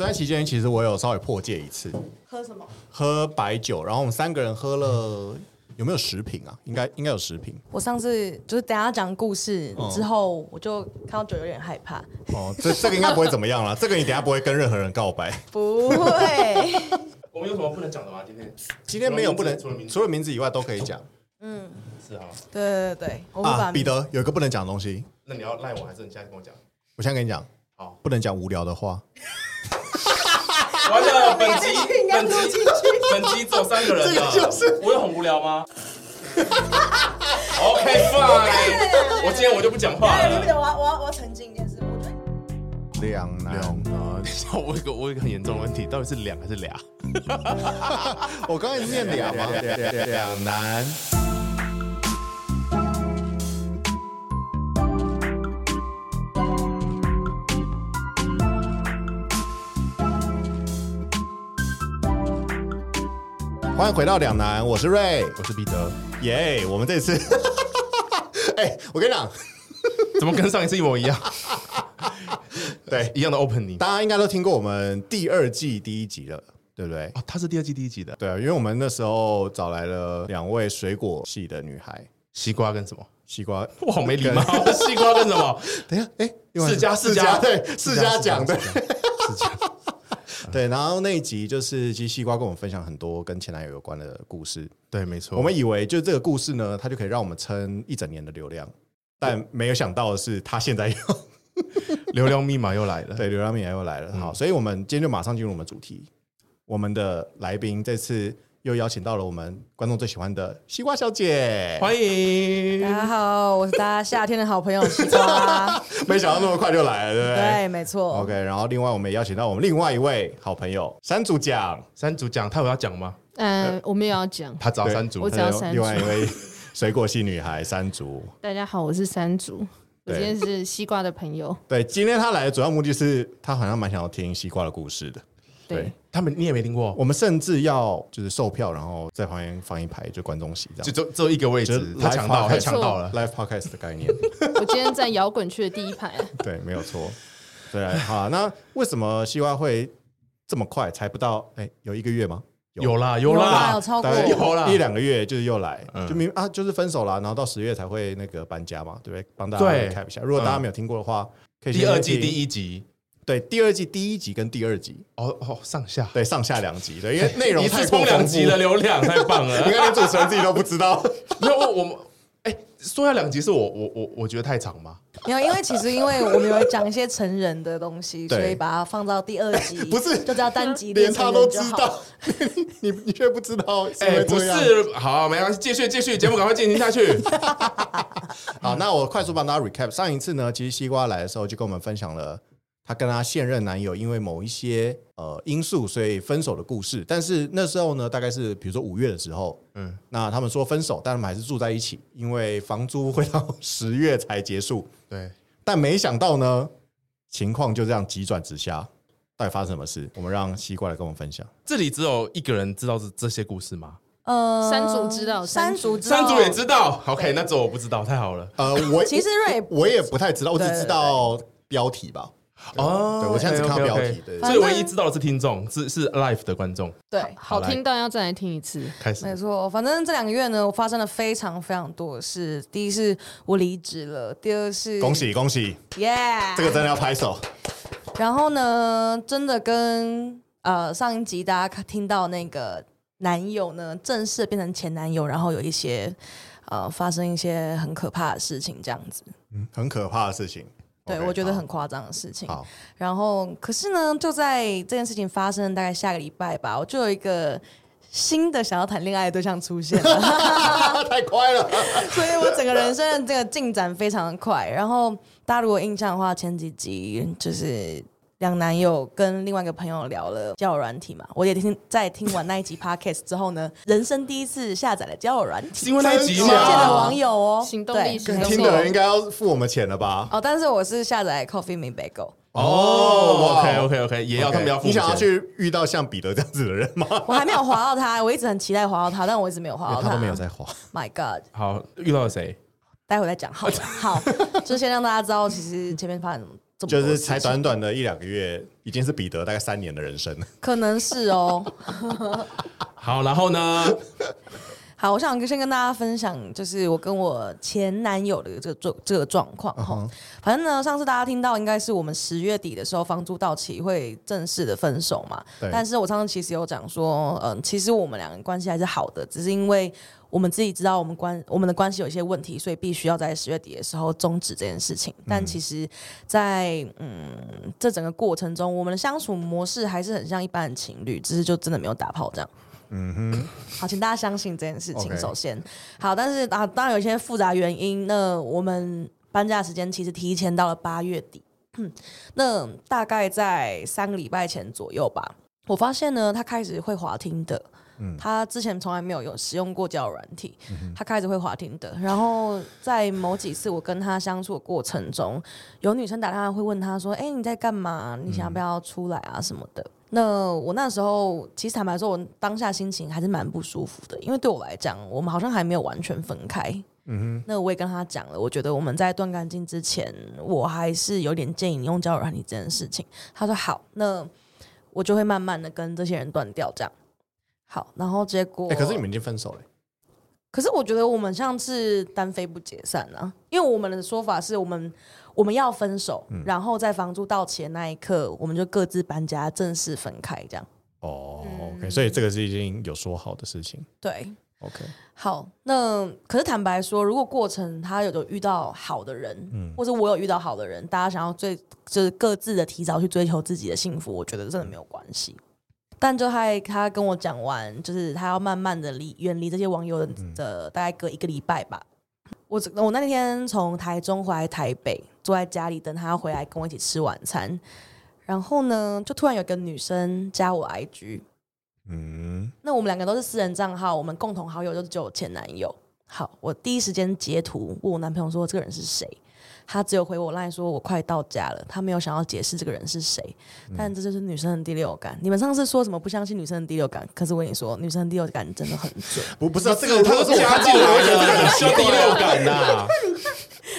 这段期间，其实我有稍微破戒一次。喝什么？喝白酒，然后我们三个人喝了有没有十瓶啊？应该应该有十瓶。我上次就是等下讲故事之后，我就看到酒有点害怕。哦，这这个应该不会怎么样了。这个你等下不会跟任何人告白。不会。我们有什么不能讲的吗？今天今天没有不能，除了名字以外都可以讲。嗯，是啊。对对对，啊，彼得有一个不能讲的东西。那你要赖我还是你现在跟我讲？我现在跟你讲，好，不能讲无聊的话。完了，本集本集 本集走三个人了，我有很无聊吗？OK fine，我今天我就不讲话了。我要我要我要澄清一件事，我觉得两难啊。等一下，我有一个我有一个很严重的问题，到底是两还是俩？我刚才念俩吗？两难。欢迎回到两难，我是瑞，我是彼得，耶我们这次，哎、欸，我跟你讲，怎么跟上一次一模一样？对，一样的 opening，大家应该都听过我们第二季第一集了，对不对？哦，他是第二季第一集的，对啊，因为我们那时候找来了两位水果系的女孩，西瓜跟什么？西瓜，我好没礼貌，西瓜跟什么？等一下，哎、欸，世家世家。对，世家讲的。对，然后那一集就是其实西瓜跟我们分享很多跟前男友有关的故事。对，没错。我们以为就这个故事呢，它就可以让我们撑一整年的流量，但没有想到的是，他现在又 流量密码又来了。对，流量密码又来了。好，所以我们今天就马上进入我们主题。我们的来宾这次。又邀请到了我们观众最喜欢的西瓜小姐，欢迎大家好，我是大家夏天的好朋友西瓜。没想到那么快就来了，对不对？对，没错。OK，然后另外我们也邀请到我们另外一位好朋友山竹奖，山竹奖，他有要讲吗？嗯，我们也要讲，他找山竹，我找山竹。另外一位 水果系女孩山竹，大家好，我是山竹，我今天是西瓜的朋友。对，今天他来的主要目的是他好像蛮想要听西瓜的故事的。对，他们你也没听过，我们甚至要就是售票，然后在旁边放一排就观众席这样，就只有一个位置，他抢到，他抢到了 live podcast 的概念。我今天在摇滚区的第一排。对，没有错。对，好，那为什么西瓜会这么快才不到？哎，有一个月吗？有啦，有啦，有超过有啦，一两个月就是又来，就明啊，就是分手了，然后到十月才会那个搬家嘛，对不对？帮大家 recap 一下。如果大家没有听过的话，可以第二季第一集。对，第二季第一集跟第二集哦哦，上下对上下两集，对，因为 内容太充两集的流量太棒了，你看连主持人自己都不知道。没有我们哎，说下两集是我我我我觉得太长吗？没有，因为其实因为我们有讲一些成人的东西，所以把它放到第二集，不是就只要单集连他都知道，你你却不知道？哎，不是，好，没关系，继续继续，节目赶快进行下去。好，那我快速帮大家 recap，上一次呢，其实西瓜来的时候就跟我们分享了。她跟她现任男友因为某一些呃因素，所以分手的故事。但是那时候呢，大概是比如说五月的时候，嗯，那他们说分手，但他们还是住在一起，因为房租会到十月才结束。对，但没想到呢，情况就这样急转直下。到底发生什么事？我们让西瓜来跟我们分享。这里只有一个人知道这这些故事吗？呃，山竹知道，山竹山竹也知道。OK，那这我不知道，太好了。呃，我 其实瑞我也不太知道，我只知道标题吧。哦，对，我现在只看标题，对，所以唯一知道的是听众，是是 live 的观众，对，好听到要再来听一次，开始，没错，反正这两个月呢，我发生了非常非常多的事。第一是我离职了，第二是恭喜恭喜，耶，这个真的要拍手。然后呢，真的跟呃上一集大家听到那个男友呢，正式变成前男友，然后有一些呃发生一些很可怕的事情，这样子，嗯，很可怕的事情。对，okay, 我觉得很夸张的事情。好，然后可是呢，就在这件事情发生大概下个礼拜吧，我就有一个新的想要谈恋爱的对象出现了，太快了，所以我整个人生的这个进展非常的快。然后大家如果印象的话，前几集就是。两男友跟另外一个朋友聊了交友软体嘛，我也听在听完那一集 podcast 之后呢，人生第一次下载了交友软体，是因为那一集吗？见了网友哦，行动力是听的人应该要付我们钱了吧？哦，但是我是下载 Coffee Me Bagel。哦，OK OK OK，也要他们要付钱。你想要去遇到像彼得这样子的人吗？我还没有滑到他，我一直很期待滑到他，但我一直没有滑到他，他都没有在滑。My God！好，遇到了谁？待会再讲。好，好，就先让大家知道，其实前面发生什么。这么就是才短短的一两个月，已经是彼得大概三年的人生了。可能是哦。好，然后呢？好，我想先跟大家分享，就是我跟我前男友的这个状这个状况哈。Uh huh. 反正呢，上次大家听到应该是我们十月底的时候，房租到期会正式的分手嘛。但是我上次其实有讲说，嗯，其实我们两个关系还是好的，只是因为我们自己知道我们关我们的关系有一些问题，所以必须要在十月底的时候终止这件事情。但其实在，在嗯这整个过程中，我们的相处模式还是很像一般的情侣，只是就真的没有打炮这样。嗯哼，好，请大家相信这件事情。首先，好，但是啊，当然有一些复杂原因。那我们搬家时间其实提前到了八月底，那大概在三个礼拜前左右吧。我发现呢，他开始会滑听的。嗯，他之前从来没有有使用过交友软体，嗯、他开始会滑听的。然后在某几次我跟他相处的过程中，有女生打电话会问他说：“哎、欸，你在干嘛？你想要不要出来啊什么的？”那我那时候其实坦白说，我当下心情还是蛮不舒服的，因为对我来讲，我们好像还没有完全分开。嗯哼。那我也跟他讲了，我觉得我们在断干净之前，我还是有点建议你用交友软体这件事情。他说好，那我就会慢慢的跟这些人断掉，这样。好，然后结果，哎、欸，可是你们已经分手了。可是我觉得我们像是单飞不解散啊，因为我们的说法是我们。我们要分手，嗯、然后在房租到期的那一刻，我们就各自搬家，正式分开，这样。哦，OK，所以这个是已经有说好的事情。对，OK。好，那可是坦白说，如果过程他有遇到好的人，嗯，或者我有遇到好的人，大家想要最就是各自的提早去追求自己的幸福，我觉得真的没有关系。嗯、但就他他跟我讲完，就是他要慢慢的离远离这些网友的，大概隔一个礼拜吧。我我那天从台中回来台北，坐在家里等他要回来跟我一起吃晚餐，然后呢，就突然有个女生加我 IG，嗯，那我们两个都是私人账号，我们共同好友就只有前男友。好，我第一时间截图问我男朋友说这个人是谁。他只有回我赖说，我快到家了。他没有想要解释这个人是谁，嗯、但这就是女生的第六感。你们上次说什么不相信女生的第六感？可是我跟你说，女生的第六感真的很准。不，不是啊，这个他是我看进来的，有第六感呐、啊。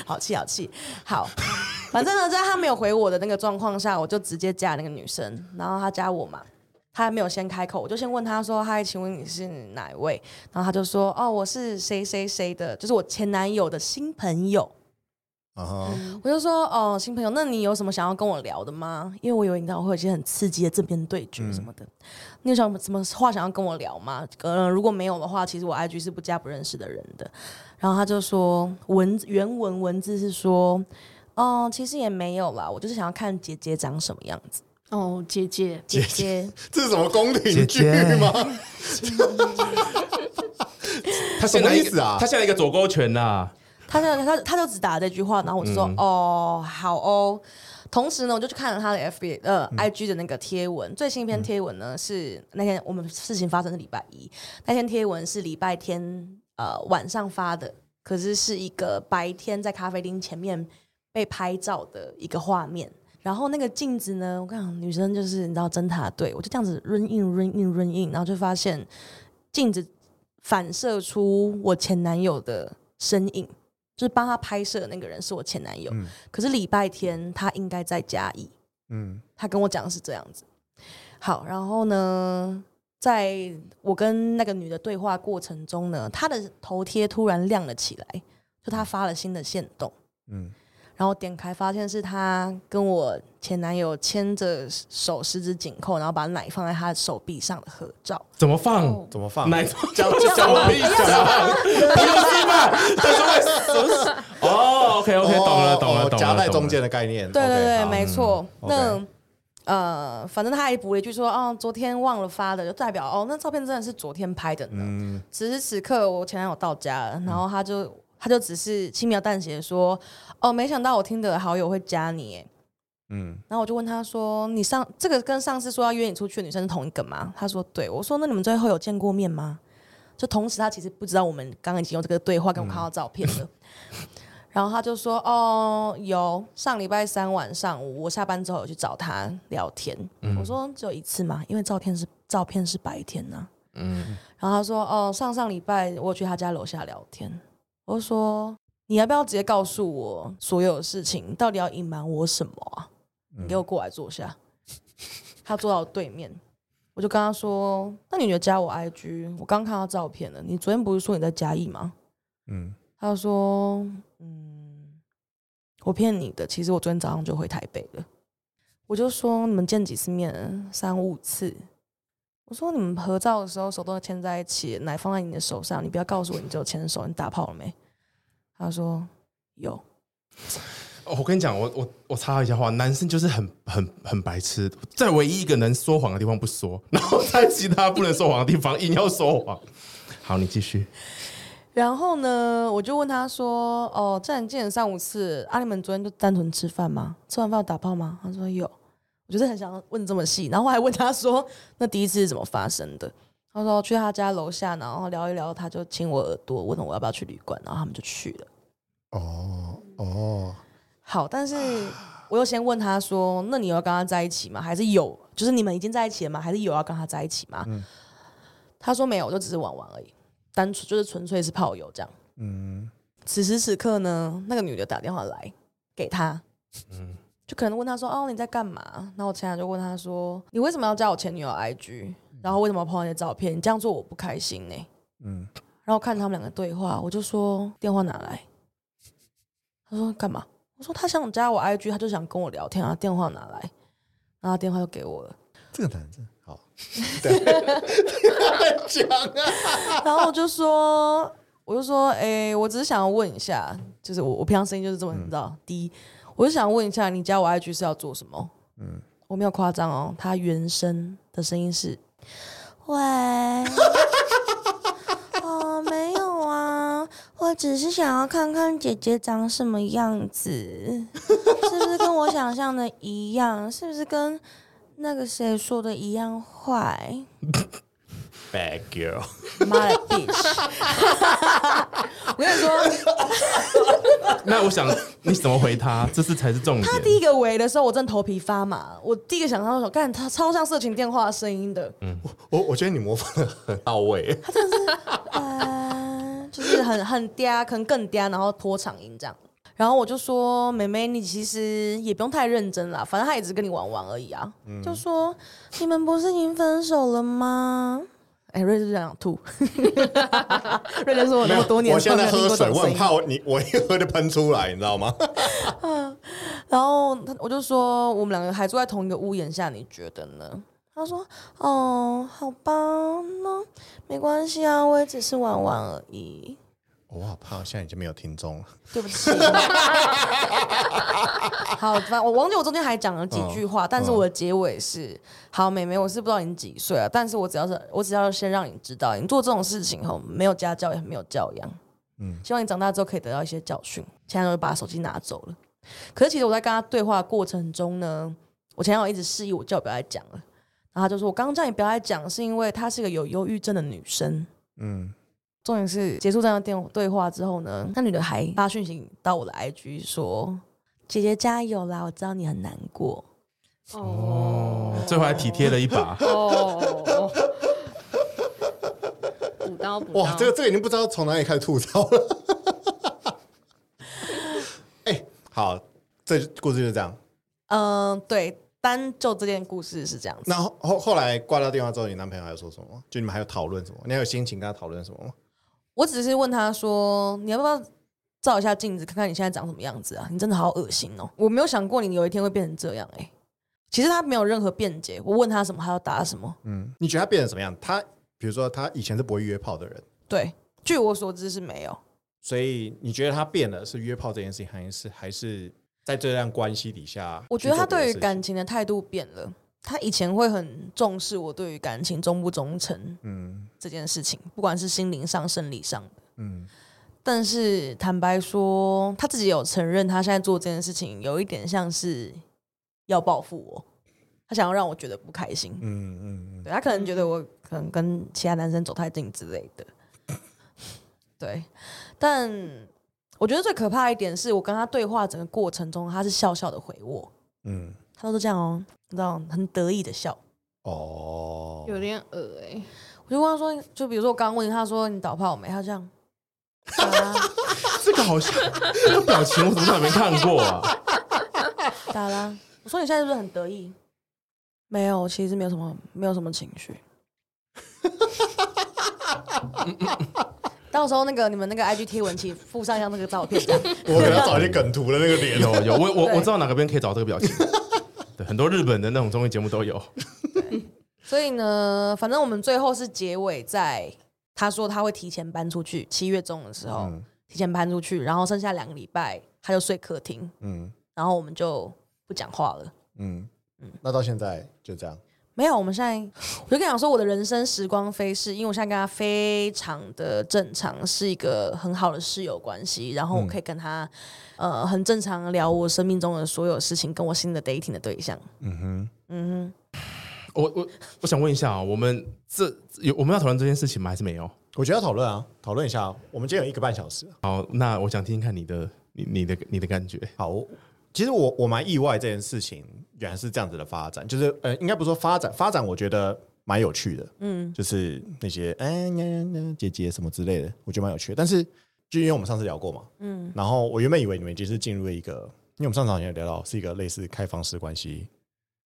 好气，好气，好。反正呢，在他没有回我的那个状况下，我就直接加那个女生。然后他加我嘛，他还没有先开口，我就先问他说：“嗨，请问你是哪一位？”然后他就说：“哦，我是谁谁谁的，就是我前男友的新朋友。” Uh. 我就说哦，新朋友，那你有什么想要跟我聊的吗？因为我以为你知道我会有一些很刺激的正面对决什么的。嗯、你有什么什么话想要跟我聊吗？呃，如果没有的话，其实我 IG 是不加不认识的人的。然后他就说文原文文字是说哦，其实也没有啦，我就是想要看姐姐长什么样子。哦，姐姐姐姐，这是什么宫廷剧吗？他什么意思啊？他现在一个左勾拳呐、啊。他就他他就只打了这句话，然后我就说、嗯、哦好哦。同时呢，我就去看了他的 FB 呃、嗯、IG 的那个贴文，最新一篇贴文呢是那天我们事情发生的礼拜一，那天贴文是礼拜天呃晚上发的，可是是一个白天在咖啡厅前面被拍照的一个画面。然后那个镜子呢，我看女生就是你知道侦探队，我就这样子 run in run in run in，然后就发现镜子反射出我前男友的身影。就是帮他拍摄的那个人是我前男友，嗯、可是礼拜天他应该在嘉义，嗯，他跟我讲的是这样子。好，然后呢，在我跟那个女的对话过程中呢，她的头贴突然亮了起来，就她发了新的线动，嗯。然后点开发现是他跟我前男友牵着手，十指紧扣，然后把奶放在他的手臂上的合照。怎么放？哦、怎么放？奶放？脚脚手臂脚？不用是吧？他说 哦，OK OK，懂了懂了懂了，夹在中间的概念。对对对，没错。那呃，反正他还补了一句说，哦，昨天忘了发的，就代表哦，那照片真的是昨天拍的呢。嗯。此时此刻，我前男友到家了，然后他就。他就只是轻描淡写说：“哦，没想到我听的好友会加你。”嗯，然后我就问他说：“你上这个跟上次说要约你出去的女生是同一个吗？”他说：“对。”我说：“那你们最后有见过面吗？”就同时他其实不知道我们刚刚已经用这个对话跟我看到照片了。嗯、然后他就说：“哦，有上礼拜三晚上我下班之后有去找他聊天。嗯”我说：“只有一次吗？因为照片是照片是白天呢、啊。”嗯，然后他说：“哦，上上礼拜我去他家楼下聊天。”我说：“你要不要直接告诉我所有的事情？到底要隐瞒我什么啊？”你给我过来坐下。他坐到我对面，我就跟他说：“那你觉得加我 IG？我刚看到照片了，你昨天不是说你在嘉义吗？”嗯，他就说：“嗯，我骗你的，其实我昨天早上就回台北了。”我就说：“你们见几次面？三五次。”我说：“你们合照的时候手都牵在一起，奶放在你的手上，你不要告诉我你只有牵手，你打炮了没？”他说：“有。”哦，我跟你讲，我我我插一下话，男生就是很很很白痴，在唯一一个能说谎的地方不说，然后在其他不能说谎的地方硬要说谎。好，你继续。然后呢，我就问他说：“哦，这样见了三五次，啊，你们昨天就单纯吃饭吗？吃完饭有打炮吗？”他说有。我就是很想问这么细，然后我还问他说：“那第一次是怎么发生的？”他说：“去他家楼下，然后聊一聊，他就亲我耳朵，问我要不要去旅馆，然后他们就去了。”哦哦。好，但是我又先问他说：“ 那你有要跟他在一起吗？还是有？就是你们已经在一起了吗？还是有要跟他在一起吗？”嗯、他说：“没有，就只是玩玩而已，单纯就是纯粹是炮友这样。”嗯。此时此刻呢，那个女的打电话来给他，嗯，就可能问他说：“哦，你在干嘛？”然后我前两就问他说：“你为什么要加我前女友 IG？然后为什么要 po 那些照片？你这样做我不开心呢。”嗯。然后看他们两个对话，我就说：“电话拿来。”他说：“干嘛？”我说他想加我 IG，他就想跟我聊天啊，电话拿来，然后电话又给我了。这个男子好，对，讲啊。然后我就说，我就说，哎、欸，我只是想要问一下，就是我我平常声音就是这么，你知道，第一、嗯，我就想问一下，你加我 IG 是要做什么？嗯，我没有夸张哦，他原声的声音是，喂。我只是想要看看姐姐长什么样子，是不是跟我想象的一样？是不是跟那个谁说的一样坏？Bad girl，妈的 bitch！我跟你说，那我想你怎么回他？这是才是重点。他第一个围的时候，我真头皮发麻。我第一个想到说，干他超像色情电话声音的。嗯，我我觉得你模仿的很到位。他真的是。呃就是很很嗲，可能更嗲，然后拖长音这样。然后我就说：“妹妹，你其实也不用太认真啦，反正他也只是跟你玩玩而已啊。嗯”就说：“你们不是已经分手了吗？”哎、欸，瑞是这样吐。瑞就说：“我那么多年，我现在喝水，我很怕我你我一喝就喷出来，你知道吗？” 然后他我就说：“我们两个还住在同一个屋檐下，你觉得呢？”他说：“哦，好吧，那没关系啊，我也只是玩玩而已。”我好怕，现在已经没有听众了。对不起。好，反正我忘记我中间还讲了几句话，哦、但是我的结尾是：好，妹妹，我是不知道你几岁啊，但是我只要是，我只要先让你知道，你做这种事情后没有家教也没有教养。嗯，希望你长大之后可以得到一些教训。现在就把手机拿走了。可是其实我在跟他对话的过程中呢，我前男友一直示意我叫我不要再讲了。然后他就说：“我刚刚叫你不要来讲，是因为她是一个有忧郁症的女生。”嗯，重点是结束这样的电对话之后呢，那女的还发讯息到我的 IG 说：“姐姐加油啦，我知道你很难过。”哦，最后还体贴了一把。哦，补刀补刀。哇，这个这个已经不知道从哪里开始吐槽了。哎、欸，好，这故事就是这样。嗯，对。单就这件故事是这样子。那后后后来挂掉电话之后，你男朋友还有说什么？就你们还有讨论什么？你还有心情跟他讨论什么吗？我只是问他说：“你要不要照一下镜子，看看你现在长什么样子啊？你真的好恶心哦！我没有想过你有一天会变成这样。”哎，其实他没有任何辩解。我问他什么，他要答什么。嗯，你觉得他变成什么样？他比如说他以前是不会约炮的人，对，据我所知是没有。所以你觉得他变了是约炮这件事情，还是还是？在这样关系底下，我觉得他对于感情的态度变了。他以前会很重视我对于感情忠不忠诚，嗯，这件事情，不管是心灵上、生理上的，嗯。但是坦白说，他自己有承认，他现在做这件事情有一点像是要报复我，他想要让我觉得不开心，嗯嗯嗯。对，他可能觉得我可能跟其他男生走太近之类的，对，但。我觉得最可怕一点是我跟他对话整个过程中，他是笑笑的回我，嗯，他都是这样哦，你知道，很得意的笑，哦，有点恶哎、欸，我就问他说，就比如说我刚刚问他说你打炮没？他这样，啊、这个好像这个表情我怎么都还没看过啊？咋啦，我说你现在是不是很得意？没有，其实没有什么，没有什么情绪。到时候那个你们那个 IG 贴文，请附上一下那个照片。我可能要找一些梗图的那个脸。有有，我我我知道哪个边可以找这个表情。对，很多日本的那种综艺节目都有。所以呢，反正我们最后是结尾在他说他会提前搬出去，七月中的时候、嗯、提前搬出去，然后剩下两个礼拜他就睡客厅，嗯然后我们就不讲话了。嗯嗯，那到现在就这样。没有，我们现在我就跟你讲说，我的人生时光飞逝，因为我现在跟他非常的正常，是一个很好的室友关系，然后我可以跟他、嗯、呃很正常聊我生命中的所有事情，跟我新的 dating 的对象。嗯哼，嗯哼，我我我想问一下啊，我们这有我们要讨论这件事情吗？还是没有？我觉得要讨论啊，讨论一下。我们今天有一个半小时。好，那我想听听看你的你你的你的感觉。好。其实我我蛮意外这件事情原来是这样子的发展，就是呃，应该不说发展，发展我觉得蛮有趣的，嗯，就是那些哎呀呀姐姐什么之类的，我觉得蛮有趣的。但是就因为我们上次聊过嘛，嗯，然后我原本以为你们已经是进入了一个，因为我们上次好像也聊到是一个类似开放式关系，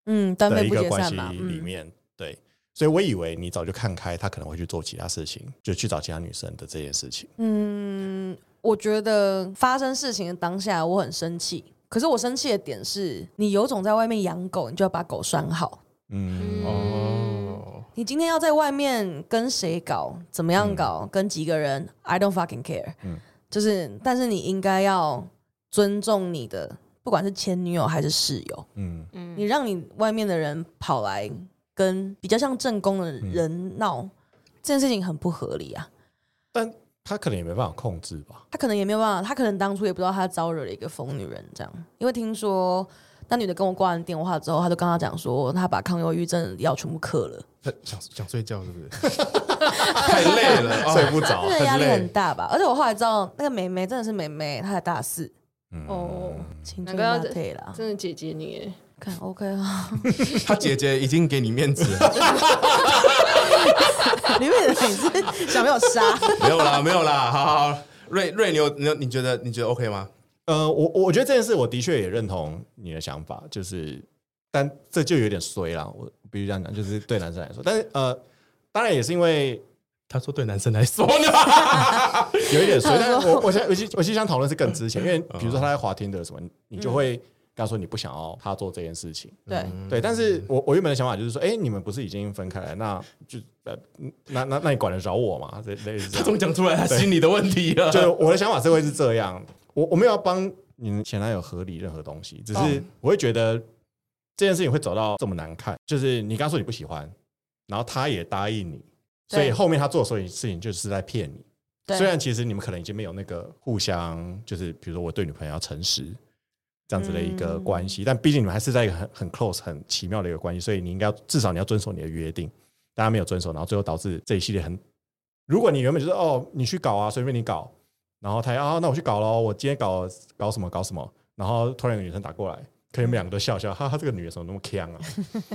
嗯，的一个关系里面，对，所以我以为你早就看开，他可能会去做其他事情，就去找其他女生的这件事情。嗯，我觉得发生事情的当下，我很生气。可是我生气的点是，你有种在外面养狗，你就要把狗拴好。嗯哦，你今天要在外面跟谁搞，怎么样搞，嗯、跟几个人，I don't fucking care。嗯，就是，但是你应该要尊重你的，不管是前女友还是室友。嗯嗯，你让你外面的人跑来跟比较像正宫的人闹，嗯、这件事情很不合理啊。但他可能也没办法控制吧，他可能也没有办法，他可能当初也不知道他招惹了一个疯女人这样，因为听说那女的跟我挂完电话之后，他就跟他讲说，他把抗忧郁症药全部嗑了，想想睡觉是不是？太累了，哦、睡不着，这个压力很大吧？而且我后来知道，那个妹妹真的是妹妹，她才大四，嗯、哦，青春辣退了，真的姐姐你，看 OK 啊，他姐姐已经给你面子了。里面的人是想没有杀？没有啦，没有啦。好好好，瑞瑞，你有你有你觉得你觉得 OK 吗？呃，我我觉得这件事我的确也认同你的想法，就是，但这就有点衰了。我必须这样讲，就是对男生来说，但是呃，当然也是因为他说对男生来说呢，有一点衰。但是我我想，我其实我其实想讨论是更之前，因为比如说他在滑听的什么，你就会。刚说你不想要他做这件事情，对、嗯、对，但是我我原本的想法就是说，哎、欸，你们不是已经分开了，那就呃，那那那你管得着我吗？这类似他总讲出来他心里的问题了。就我的想法是会是这样，我我没有要帮你们前男友合理任何东西，只是我会觉得这件事情会走到这么难看，就是你刚说你不喜欢，然后他也答应你，所以后面他做的所有事情就是在骗你。对虽然其实你们可能已经没有那个互相，就是比如说我对女朋友要诚实。这样子的一个关系，嗯、但毕竟你们还是在一个很很 close、很奇妙的一个关系，所以你应该至少你要遵守你的约定。大家没有遵守，然后最后导致这一系列很。如果你原本就是哦，你去搞啊，随便你搞，然后他啊，那我去搞喽，我今天搞搞什么搞什么，然后突然有个女生打过来，可能你们两个都笑笑，哈哈，这个女的怎么那么强啊？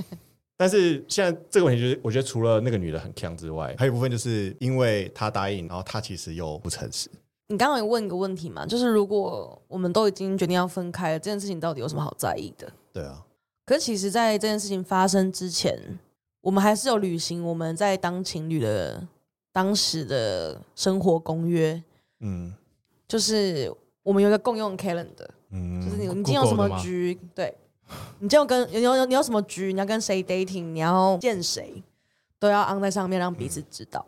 但是现在这个问题就是，我觉得除了那个女的很强之外，还有一部分就是因为她答应，然后她其实又不诚实。你刚刚有问一个问题嘛？就是如果我们都已经决定要分开了，这件事情到底有什么好在意的？对啊。可是其实，在这件事情发生之前，我们还是有履行我们在当情侣的当时的生活公约。嗯，就是我们有一个共用 calendar，嗯，就是你你今天有什么局，对，你今天有跟有有你有什么局，你要跟谁 dating，你要见谁，都要 on 在上面，让彼此知道。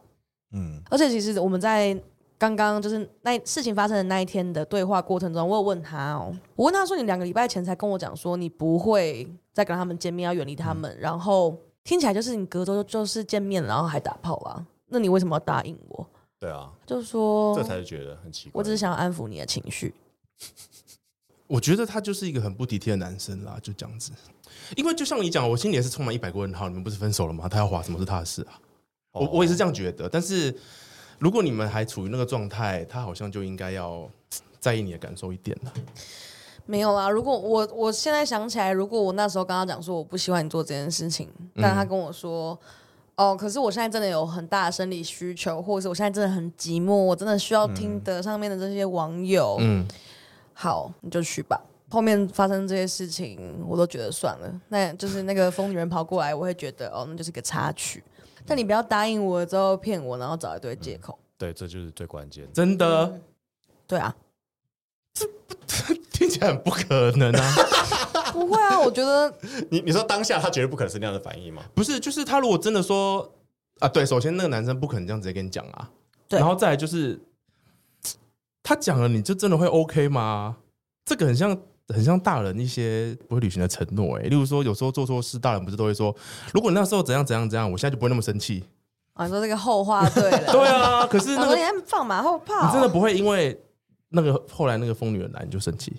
嗯，而且其实我们在。刚刚就是那事情发生的那一天的对话过程中，我有问他哦，我问他说：“你两个礼拜前才跟我讲说你不会再跟他们见面，要远离他们，嗯、然后听起来就是你隔周就是见面，然后还打炮啊？那你为什么要答应我？”对啊，就是说这才是觉得很奇怪。我只是想要安抚你的情绪。我觉得他就是一个很不体贴的男生啦，就这样子。因为就像你讲，我心里也是充满一百个问号。你们不是分手了吗？他要划什么是他的事啊？哦、我我也是这样觉得，但是。如果你们还处于那个状态，他好像就应该要 在意你的感受一点了。没有啊，如果我我现在想起来，如果我那时候跟他讲说我不喜欢你做这件事情，但他跟我说，嗯、哦，可是我现在真的有很大的生理需求，或者是我现在真的很寂寞，我真的需要听得上面的这些网友。嗯，好，你就去吧。后面发生这些事情，我都觉得算了。那就是那个疯女人跑过来，我会觉得哦，那就是个插曲。但你不要答应我之后骗我，然后找一堆借口。对，这就是最关键。真的？嗯、对啊，这不 听起来很不可能啊！不会啊，我觉得 你你说当下他绝对不可能是那样的反应吗？不是，就是他如果真的说啊，对，首先那个男生不可能这样直接跟你讲啊，对然后再来就是他讲了，你就真的会 OK 吗？这个很像很像大人一些不会履行的承诺，哎，例如说有时候做错事，大人不是都会说，如果你那时候怎样怎样怎样，我现在就不会那么生气。啊，你说这个后话对了，对啊，可是那个你放马后炮，你真的不会因为那个后来那个疯女人来你就生气，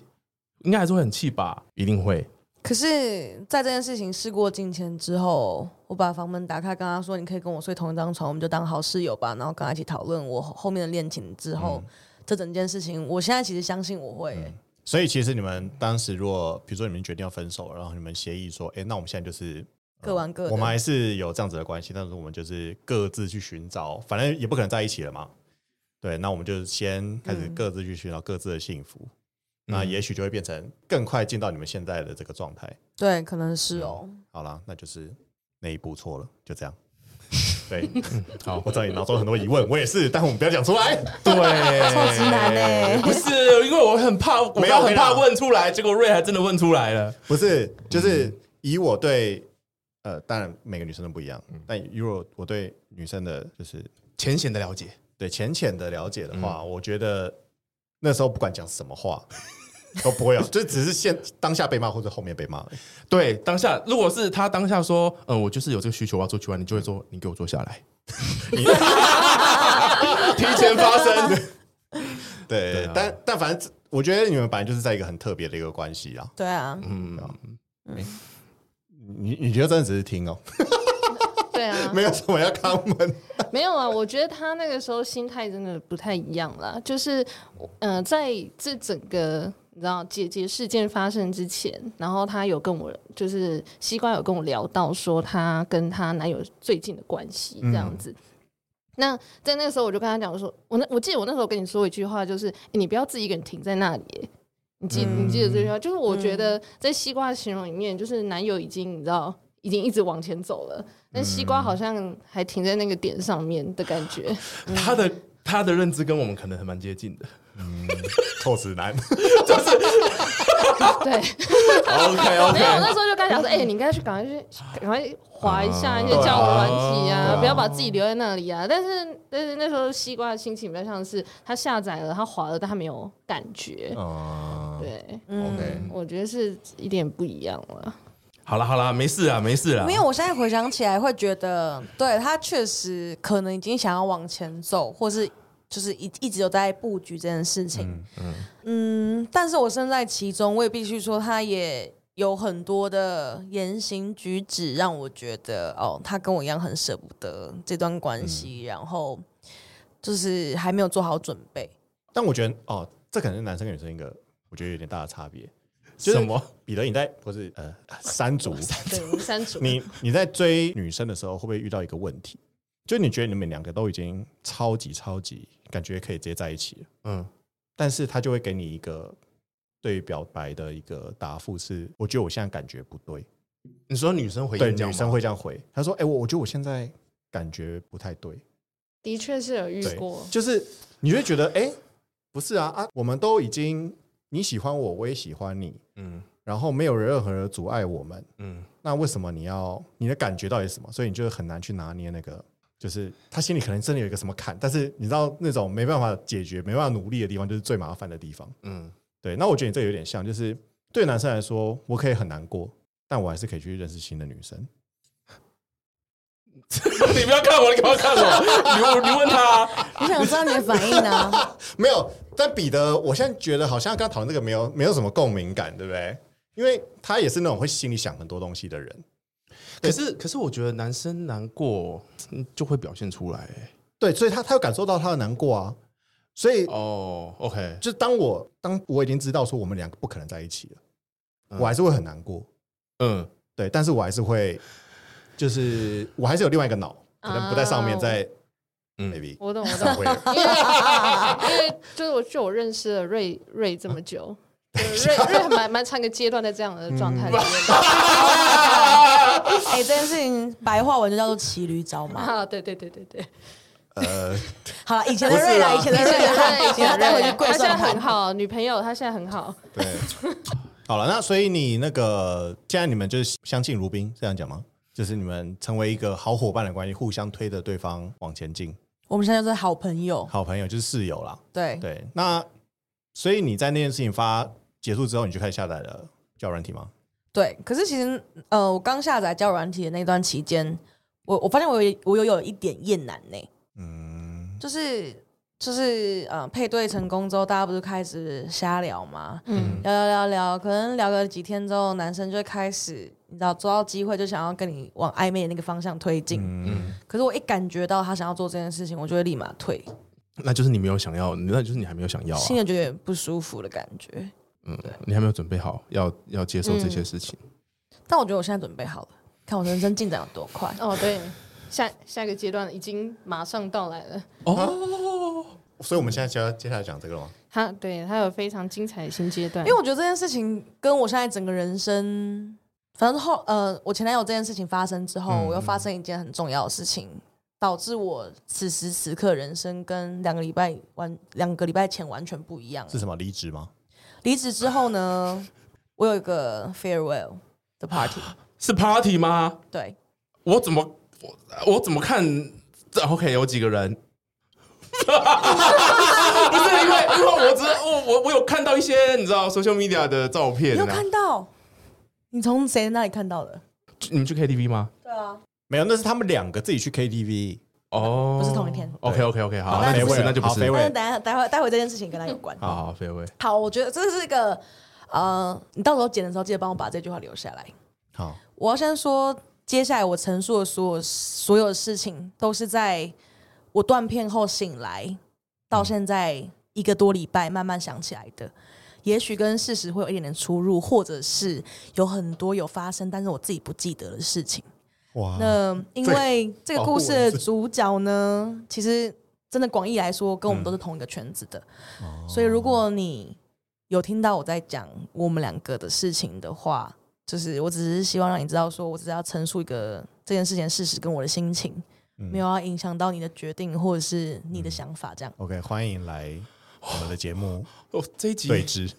应该还是会很气吧？一定会。可是，在这件事情事过境迁之后，我把房门打开，跟他说：“你可以跟我睡同一张床，我们就当好室友吧。”然后跟他一起讨论我后面的恋情之后，嗯、这整件事情，我现在其实相信我会、欸嗯。所以，其实你们当时如果，比如说你们决定要分手，然后你们协议说：“哎、欸，那我们现在就是、呃、各玩各的。”我们还是有这样子的关系，但是我们就是各自去寻找，反正也不可能在一起了嘛。对，那我们就先开始各自去寻找各自的幸福。嗯那也许就会变成更快进到你们现在的这个状态。对，可能是哦。嗯、好了，那就是那一步错了，就这样。对，好，我知道你脑中很多疑问，我也是，但我们不要讲出来。对，超级难呢。不是，因为我很怕，我要很怕问出来，结果瑞还真的问出来了。不是，就是以我对呃，当然每个女生都不一样，但如果我对女生的就是浅显的了解，对浅浅的了解的话，嗯、我觉得。那时候不管讲什么话都不会有，就只是现当下被骂或者后面被骂。对，当下如果是他当下说，呃，我就是有这个需求，我要做去玩，你就会说，你给我坐下来，提前发生。对，对啊、但但反正我觉得你们本来就是在一个很特别的一个关系啊。对啊，嗯，你你觉得真的只是听哦？对啊，没有什么要看门。没有啊，我觉得他那个时候心态真的不太一样了。就是，嗯、呃，在这整个你知道姐姐事件发生之前，然后她有跟我，就是西瓜有跟我聊到说她跟她男友最近的关系这样子。嗯、那在那个时候，我就跟她讲说，我那我记得我那时候跟你说一句话，就是你不要自己一个人停在那里。你记你记得这句话？就是我觉得在西瓜的形容里面，就是男友已经你知道。已经一直往前走了，但西瓜好像还停在那个点上面的感觉。嗯、他的他的认知跟我们可能还蛮接近的。嗯，臭直男，就是 对。OK OK。没有，那时候就跟他讲说：“哎、欸，你应该去赶快去赶快滑一下一些交友软体啊，啊不要把自己留在那里啊。”但是但是那时候西瓜的心情比较像是他下载了，他滑了，但他没有感觉。哦、对，OK，嗯、我觉得是一点不一样了。好了好了，没事啊，没事啊。没有我现在回想起来，会觉得，对他确实可能已经想要往前走，或是就是一一直有在布局这件事情。嗯嗯，嗯，但是我身在其中，我也必须说，他也有很多的言行举止让我觉得，哦，他跟我一样很舍不得这段关系，嗯、然后就是还没有做好准备。但我觉得，哦，这可能是男生跟女生一个，我觉得有点大的差别。什么？彼得，你在不是呃山竹？对，我们山竹。你你在追女生的时候，会不会遇到一个问题？就你觉得你们两个都已经超级超级感觉可以直接在一起了，嗯，但是他就会给你一个对于表白的一个答复是，我觉得我现在感觉不对。你说女生回对，女生会这样回，他说：“哎，我我觉得我现在感觉不太对。”的确是有遇过，就是你会觉得，哎，不是啊啊，我们都已经。你喜欢我，我也喜欢你，嗯，然后没有任何人阻碍我们，嗯，那为什么你要你的感觉到底是什么？所以你就很难去拿捏那个，就是他心里可能真的有一个什么坎，但是你知道那种没办法解决、没办法努力的地方，就是最麻烦的地方，嗯，对。那我觉得你这有点像，就是对男生来说，我可以很难过，但我还是可以去认识新的女生。你不要看我，你不要看我？你你问他，你想知道你的反应呢？没有，但彼得，我现在觉得好像跟他讨论这个没有没有什么共鸣感，对不对？因为他也是那种会心里想很多东西的人。可是，可是我觉得男生难过就会表现出来，对，所以他他有感受到他的难过啊。所以哦，OK，就当我当我已经知道说我们两个不可能在一起了，嗯、我还是会很难过。嗯，对，但是我还是会。就是我还是有另外一个脑，可能不在上面，在嗯，maybe 我懂我懂，因为 因为就是我就我认识了瑞瑞这么久，瑞瑞蛮蛮长个阶段在这样的状态 里面。哎，这件事情白话文就叫做骑驴找马。啊，对对对对对。呃，好了，以前的瑞来，以前的瑞来，以前他待会就跪他现在很。好，女朋友他现在很好。对，好了，那所以你那个现在你们就是相敬如宾，这样讲吗？就是你们成为一个好伙伴的关系，互相推着对方往前进，我们现在就是好朋友。好朋友就是室友啦。对，对，那所以你在那件事情发结束之后，你就开始下载了交友软体吗？对，可是其实呃，我刚下载交友软体的那段期间，我我发现我有我有有一点厌男呢、嗯，就是就是呃，配对成功之后，大家不是开始瞎聊吗？嗯，聊聊聊聊，可能聊个几天之后，男生就会开始，你知道，抓到机会就想要跟你往暧昧的那个方向推进。嗯，可是我一感觉到他想要做这件事情，我就会立马退，那就是你没有想要，那就是你还没有想要啊。心里觉得有点不舒服的感觉。嗯，你还没有准备好要要接受这些事情。但我觉得我现在准备好了，看我人生进展有多快。哦，对，下下一个阶段已经马上到来了。哦，所以我们现在就要接下来讲这个了吗？他对他有非常精彩的新阶段，因为我觉得这件事情跟我现在整个人生，反正后呃，我前男友这件事情发生之后，嗯我又发生一件很重要的事情，导致我此时此刻人生跟两个礼拜完两个礼拜前完全不一样。是什么离职吗？离职之后呢，我有一个 farewell 的 party，是 party 吗？对，我怎么我我怎么看这？OK，有几个人？不是因为因为我只我我我有看到一些你知道 social media 的照片你有啊，看到？你从谁那里看到的？你们去 KTV 吗？对啊，没有，那是他们两个自己去 KTV。哦，不是同一天 OK OK OK，好，那就不是那就不是。但是等下待会待会这件事情跟他有关。好好，飞位。好，我觉得这是一个呃，你到时候剪的时候记得帮我把这句话留下来。好，我要先说，接下来我陈述的所有所有事情，都是在我断片后醒来，到现在一个多礼拜慢慢想起来的。也许跟事实会有一点点出入，或者是有很多有发生，但是我自己不记得的事情。哇，那因为这个故事的主角呢，其实真的广义来说，跟我们都是同一个圈子的，所以如果你有听到我在讲我们两个的事情的话，就是我只是希望让你知道，说我只是要陈述一个这件事情的事实跟我的心情，没有要影响到你的决定或者是你的想法，这样。OK，欢迎来我们的节目哦，这一集对峙。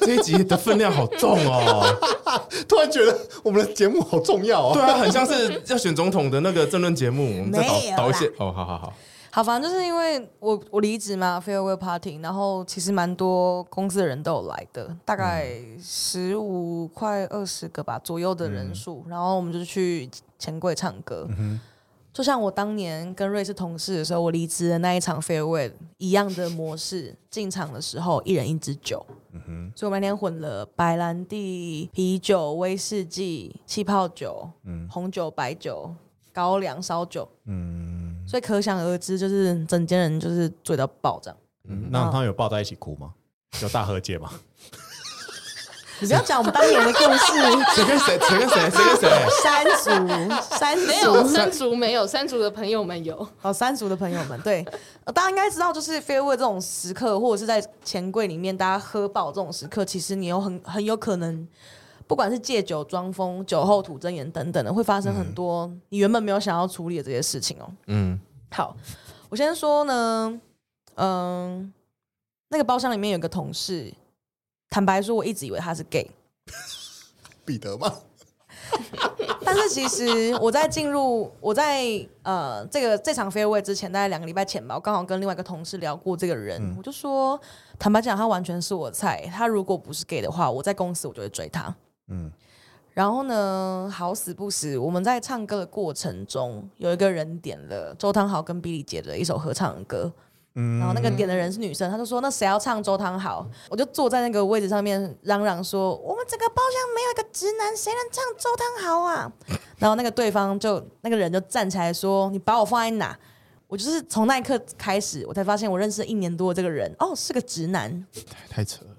这一集的分量好重哦。突然觉得我们的节目好重要哦。对啊，很像是要选总统的那个政论节目，我们再导导一些。哦，好好好。好，反正就是因为我我离职嘛，farewell party，然后其实蛮多公司的人都有来的，大概十五快二十个吧左右的人数，然后我们就去钱柜唱歌。就像我当年跟瑞士同事的时候，我离职的那一场 farewell 一样的模式，进场的时候一人一支酒，嗯哼所以我们那天混了白兰地、啤酒、威士忌、气泡酒、红酒、白酒、高粱、烧酒，嗯所以可想而知，就是整间人就是醉到爆这样。嗯，那他们有抱在一起哭吗？有大和解吗？你不要讲我们当年的故事，谁跟谁？谁跟谁？谁跟谁？山竹，山没有竹，山竹没有山竹的朋友们有，好，山竹的朋友们，对，呃大家应该知道，就是 farewell 这种时刻，或者是在钱柜里面大家喝爆这种时刻，其实你有很很有可能，不管是借酒装疯、酒后吐真言等等的，会发生很多你原本没有想要处理的这些事情哦。嗯，好，我先说呢，嗯，那个包厢里面有个同事，坦白说，我一直以为他是 gay。彼得吗？但是其实我在进入我在呃这个这场 farewell 之前，大概两个礼拜前吧，我刚好跟另外一个同事聊过这个人，嗯我就说，坦白讲，他完全是我的菜。他如果不是 gay 的话，我在公司我就会追他。嗯然后呢，好死不死，我们在唱歌的过程中，有一个人点了周汤豪跟 Billy 姐的一首合唱的歌。嗯然后那个点的人是女生，她就说：“那谁要唱周汤豪？”我就坐在那个位置上面嚷嚷说：“我们整个包厢没有一个直男，谁能唱周汤豪啊？”然后那个对方就那个人就站起来说：“你把我放在哪？”我就是从那一刻开始，我才发现我认识一年多的这个人哦，是个直男。太扯了。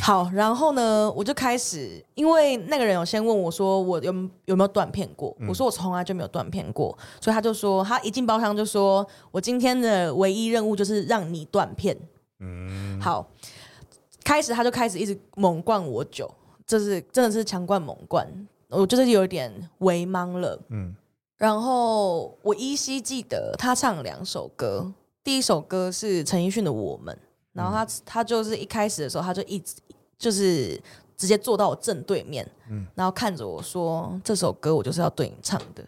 好，然后呢，我就开始，因为那个人有先问我说我有有没有断片过，我说我从来就没有断片过，所以他就说他一进包厢就说我今天的唯一任务就是让你断片。嗯，好，开始他就开始一直猛灌我酒，就是真的是强灌猛灌，我就是有点微茫了。嗯，然后我依稀记得他唱了两首歌，第一首歌是陈奕迅的《我们》，然后他、嗯、他就是一开始的时候他就一直就是直接坐到我正对面，嗯，然后看着我说：“这首歌我就是要对你唱的。”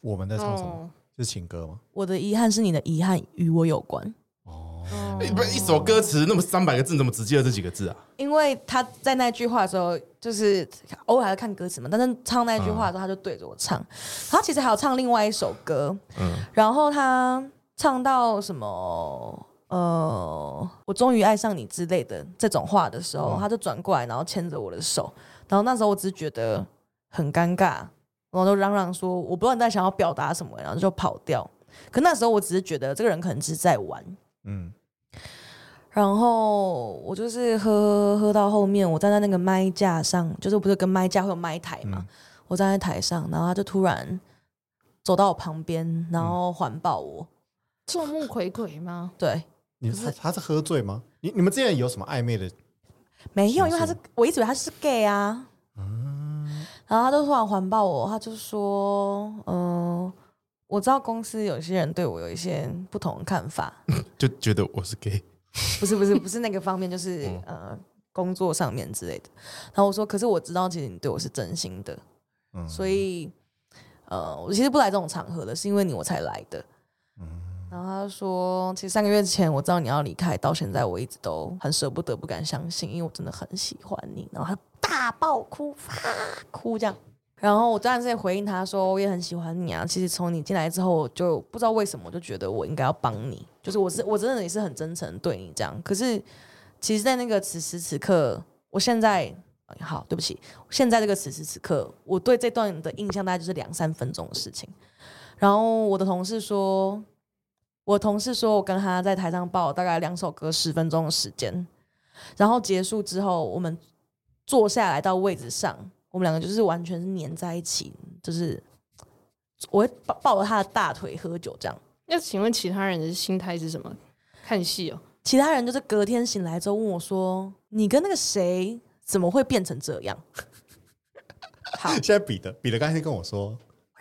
我们在唱什么？哦、是情歌吗？我的遗憾是你的遗憾与我有关。哦，不是一首歌词那么三百个字，怎么只记得这几个字啊？因为他在那句话的时候，就是偶尔还会看歌词嘛，但是唱那句话的时候，他就对着我唱。他其实还有唱另外一首歌，嗯，然后他唱到什么呃，我终于爱上你之类的这种话的时候，他就转过来，然后牵着我的手，然后那时候我只是觉得很尴尬，然后就嚷嚷说我不知道你在想要表达什么，然后就跑掉。可那时候我只是觉得这个人可能只是在玩，嗯。然后我就是喝喝到后面，我站在那个麦架上，就是不是跟麦架会有麦台嘛？嗯、我站在台上，然后他就突然走到我旁边，然后环抱我，众目睽睽吗？对，你他他是喝醉吗？你你们之间有什么暧昧的？没有，因为他是我一直以为他是 gay 啊。嗯，然后他就突然环抱我，他就说：“嗯、呃，我知道公司有些人对我有一些不同的看法，就觉得我是 gay。”不是不是不是那个方面，就是、嗯、呃工作上面之类的。然后我说，可是我知道其实你对我是真心的，嗯、所以呃我其实不来这种场合的，是因为你我才来的。嗯、然后他说，其实三个月之前我知道你要离开，到现在我一直都很舍不得，不敢相信，因为我真的很喜欢你。然后他大爆哭，哭这样。然后我当然是回应他说，我也很喜欢你啊。其实从你进来之后，就不知道为什么，就觉得我应该要帮你。就是我是我真的也是很真诚对你这样。可是其实，在那个此时此刻，我现在好对不起，现在这个此时此刻，我对这段的印象大概就是两三分钟的事情。然后我的同事说，我同事说我跟他在台上报大概两首歌十分钟的时间，然后结束之后，我们坐下来到位置上。我们两个就是完全是黏在一起，就是我会抱抱着他的大腿喝酒这样。那请问其他人的心态是什么？看戏哦。其他人就是隔天醒来之后问我说：“你跟那个谁怎么会变成这样？” 好，现在彼得彼得刚才跟我说：“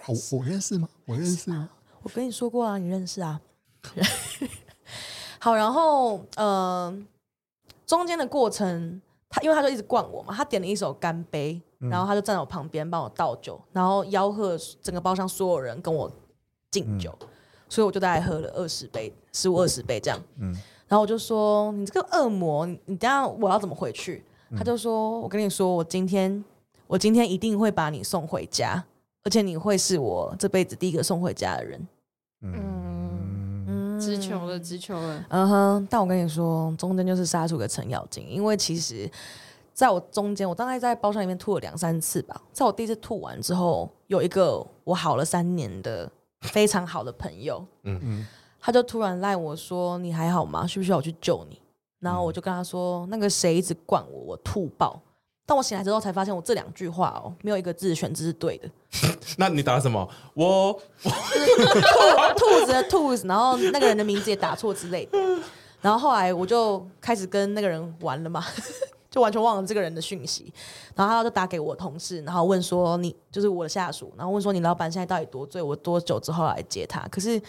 我我认识吗？我认识吗？我跟你说过啊，你认识啊。” 好，然后呃，中间的过程，他因为他就一直灌我嘛，他点了一首《干杯》。然后他就站在我旁边帮我倒酒，然后吆喝整个包厢所有人跟我敬酒，嗯、所以我就大概喝了二十杯，十五二十杯这样。嗯，然后我就说：“你这个恶魔，你等下我要怎么回去？”嗯、他就说：“我跟你说，我今天我今天一定会把你送回家，而且你会是我这辈子第一个送回家的人。”嗯嗯，直球了，直球了。嗯哼，但我跟你说，中间就是杀出个程咬金，因为其实。在我中间，我大概在包厢里面吐了两三次吧。在我第一次吐完之后，有一个我好了三年的非常好的朋友，嗯嗯，他就突然赖我说：“你还好吗？需不需要我去救你？”然后我就跟他说：“那个谁一直灌我，我吐爆。”但我醒来之后才发现，我这两句话哦，没有一个字选字是对的。那你打什么？我，我兔兔子的兔子，然后那个人的名字也打错之类的。然后后来我就开始跟那个人玩了嘛。就完全忘了这个人的讯息，然后他就打给我同事，然后问说，你就是我的下属，然后问说你老板现在到底多醉？我多久之后来接他？可是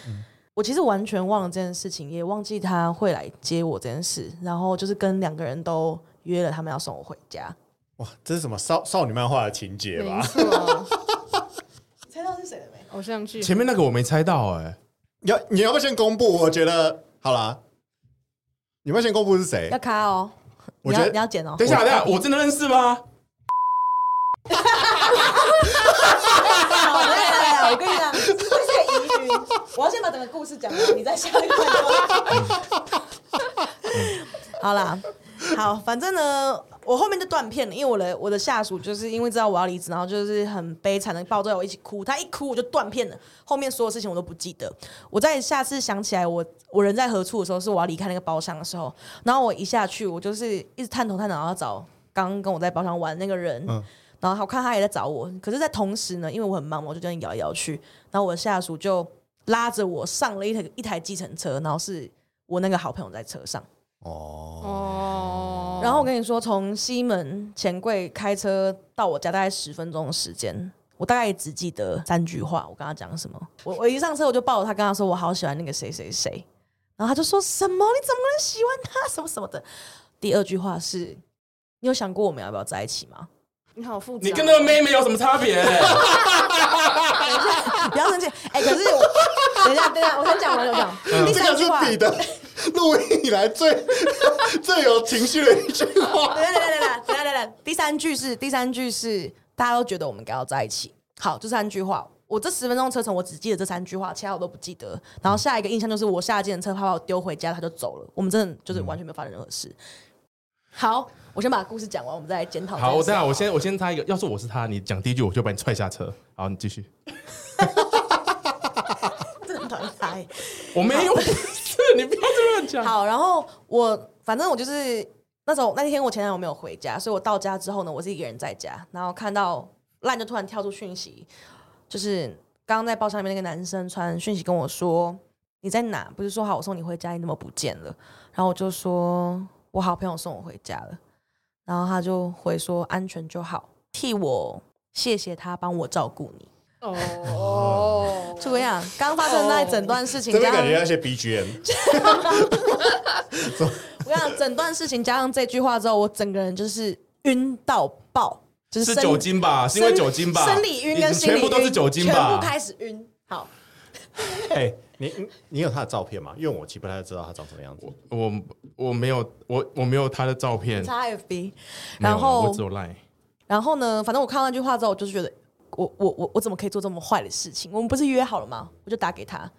我其实完全忘了这件事情，也忘记他会来接我这件事，然后就是跟两个人都约了，他们要送我回家。哇，这是什么少少女漫画的情节吧？猜到是谁了没？偶像剧前面那个我没猜到哎、欸，要你要不要先公布？我觉得好啦，你们先公布是谁？要卡哦。你要你要剪哦！等一下，等一下，我真的认识吗？好，来来来，我跟你讲，这是个疑云。我要先把整个故事讲完，你再下一个。好啦，好，反正呢。我后面就断片了，因为我的我的下属就是因为知道我要离职，然后就是很悲惨的抱着我一起哭。他一哭我就断片了，后面所有事情我都不记得。我在下次想起来我我人在何处的时候，是我要离开那个包厢的时候。然后我一下去，我就是一直探头探脑要找刚刚跟我在包厢玩那个人。嗯、然后我看他也在找我，可是，在同时呢，因为我很忙，我就这样摇来摇去。然后我的下属就拉着我上了一台一台计程车，然后是我那个好朋友在车上。哦。然后我跟你说，从西门钱柜开车到我家大概十分钟的时间，我大概也只记得三句话。我跟他讲什么？我我一上车我就抱着他，跟他说我好喜欢那个谁谁谁。然后他就说什么？你怎么能喜欢他？什么什么的。第二句话是，你有想过我们要不要在一起吗？你好复杂，你跟那个妹妹有什么差别？等一下，不要生气。哎、欸，可是我等一下，等一下，我先讲完就讲。嗯、第三句话，这是你的录音以来最 最有情绪的一句话。来来来来来来来，第三句是第三句是大家都觉得我们该要在一起。好，这三句话，我这十分钟车程我只记得这三句话，其他我都不记得。然后下一个印象就是我下一件车他把我丢回家，他就走了。我们真的就是完全没有发生任何事。好，我先把故事讲完，我们再来检讨。好，我等下我先我先猜一个，要是我是他，你讲第一句我就把你踹下车。好，你继续。真的猜，我没有。你不要这么讲。好，然后我反正我就是那时候那天我前男友没有回家，所以我到家之后呢，我是一个人在家，然后看到烂就突然跳出讯息。就是刚刚在包厢里面那个男生传讯息跟我说，你在哪？不是说好我送你回家，你怎么不见了？然后我就说我好朋友送我回家了，然后他就回说安全就好，替我谢谢他帮我照顾你。哦，就这样，刚发生的那整段事情，这边感觉那些 BGM。我讲，整段事情加上这句话之后，我整个人就是晕到爆。就是酒精吧？是因为酒精吧？生理晕跟心理晕，全部都是酒精吧？全部开始晕。好，哎，你你有他的照片吗？因为我其实不太知道他长什么样子。我我我没有，我我没有他的照片。插 FB，然后我只有 Line。然后呢？反正我看到那句话之后，我就是觉得，我我我我怎么可以做这么坏的事情？我们不是约好了吗？我就打给他。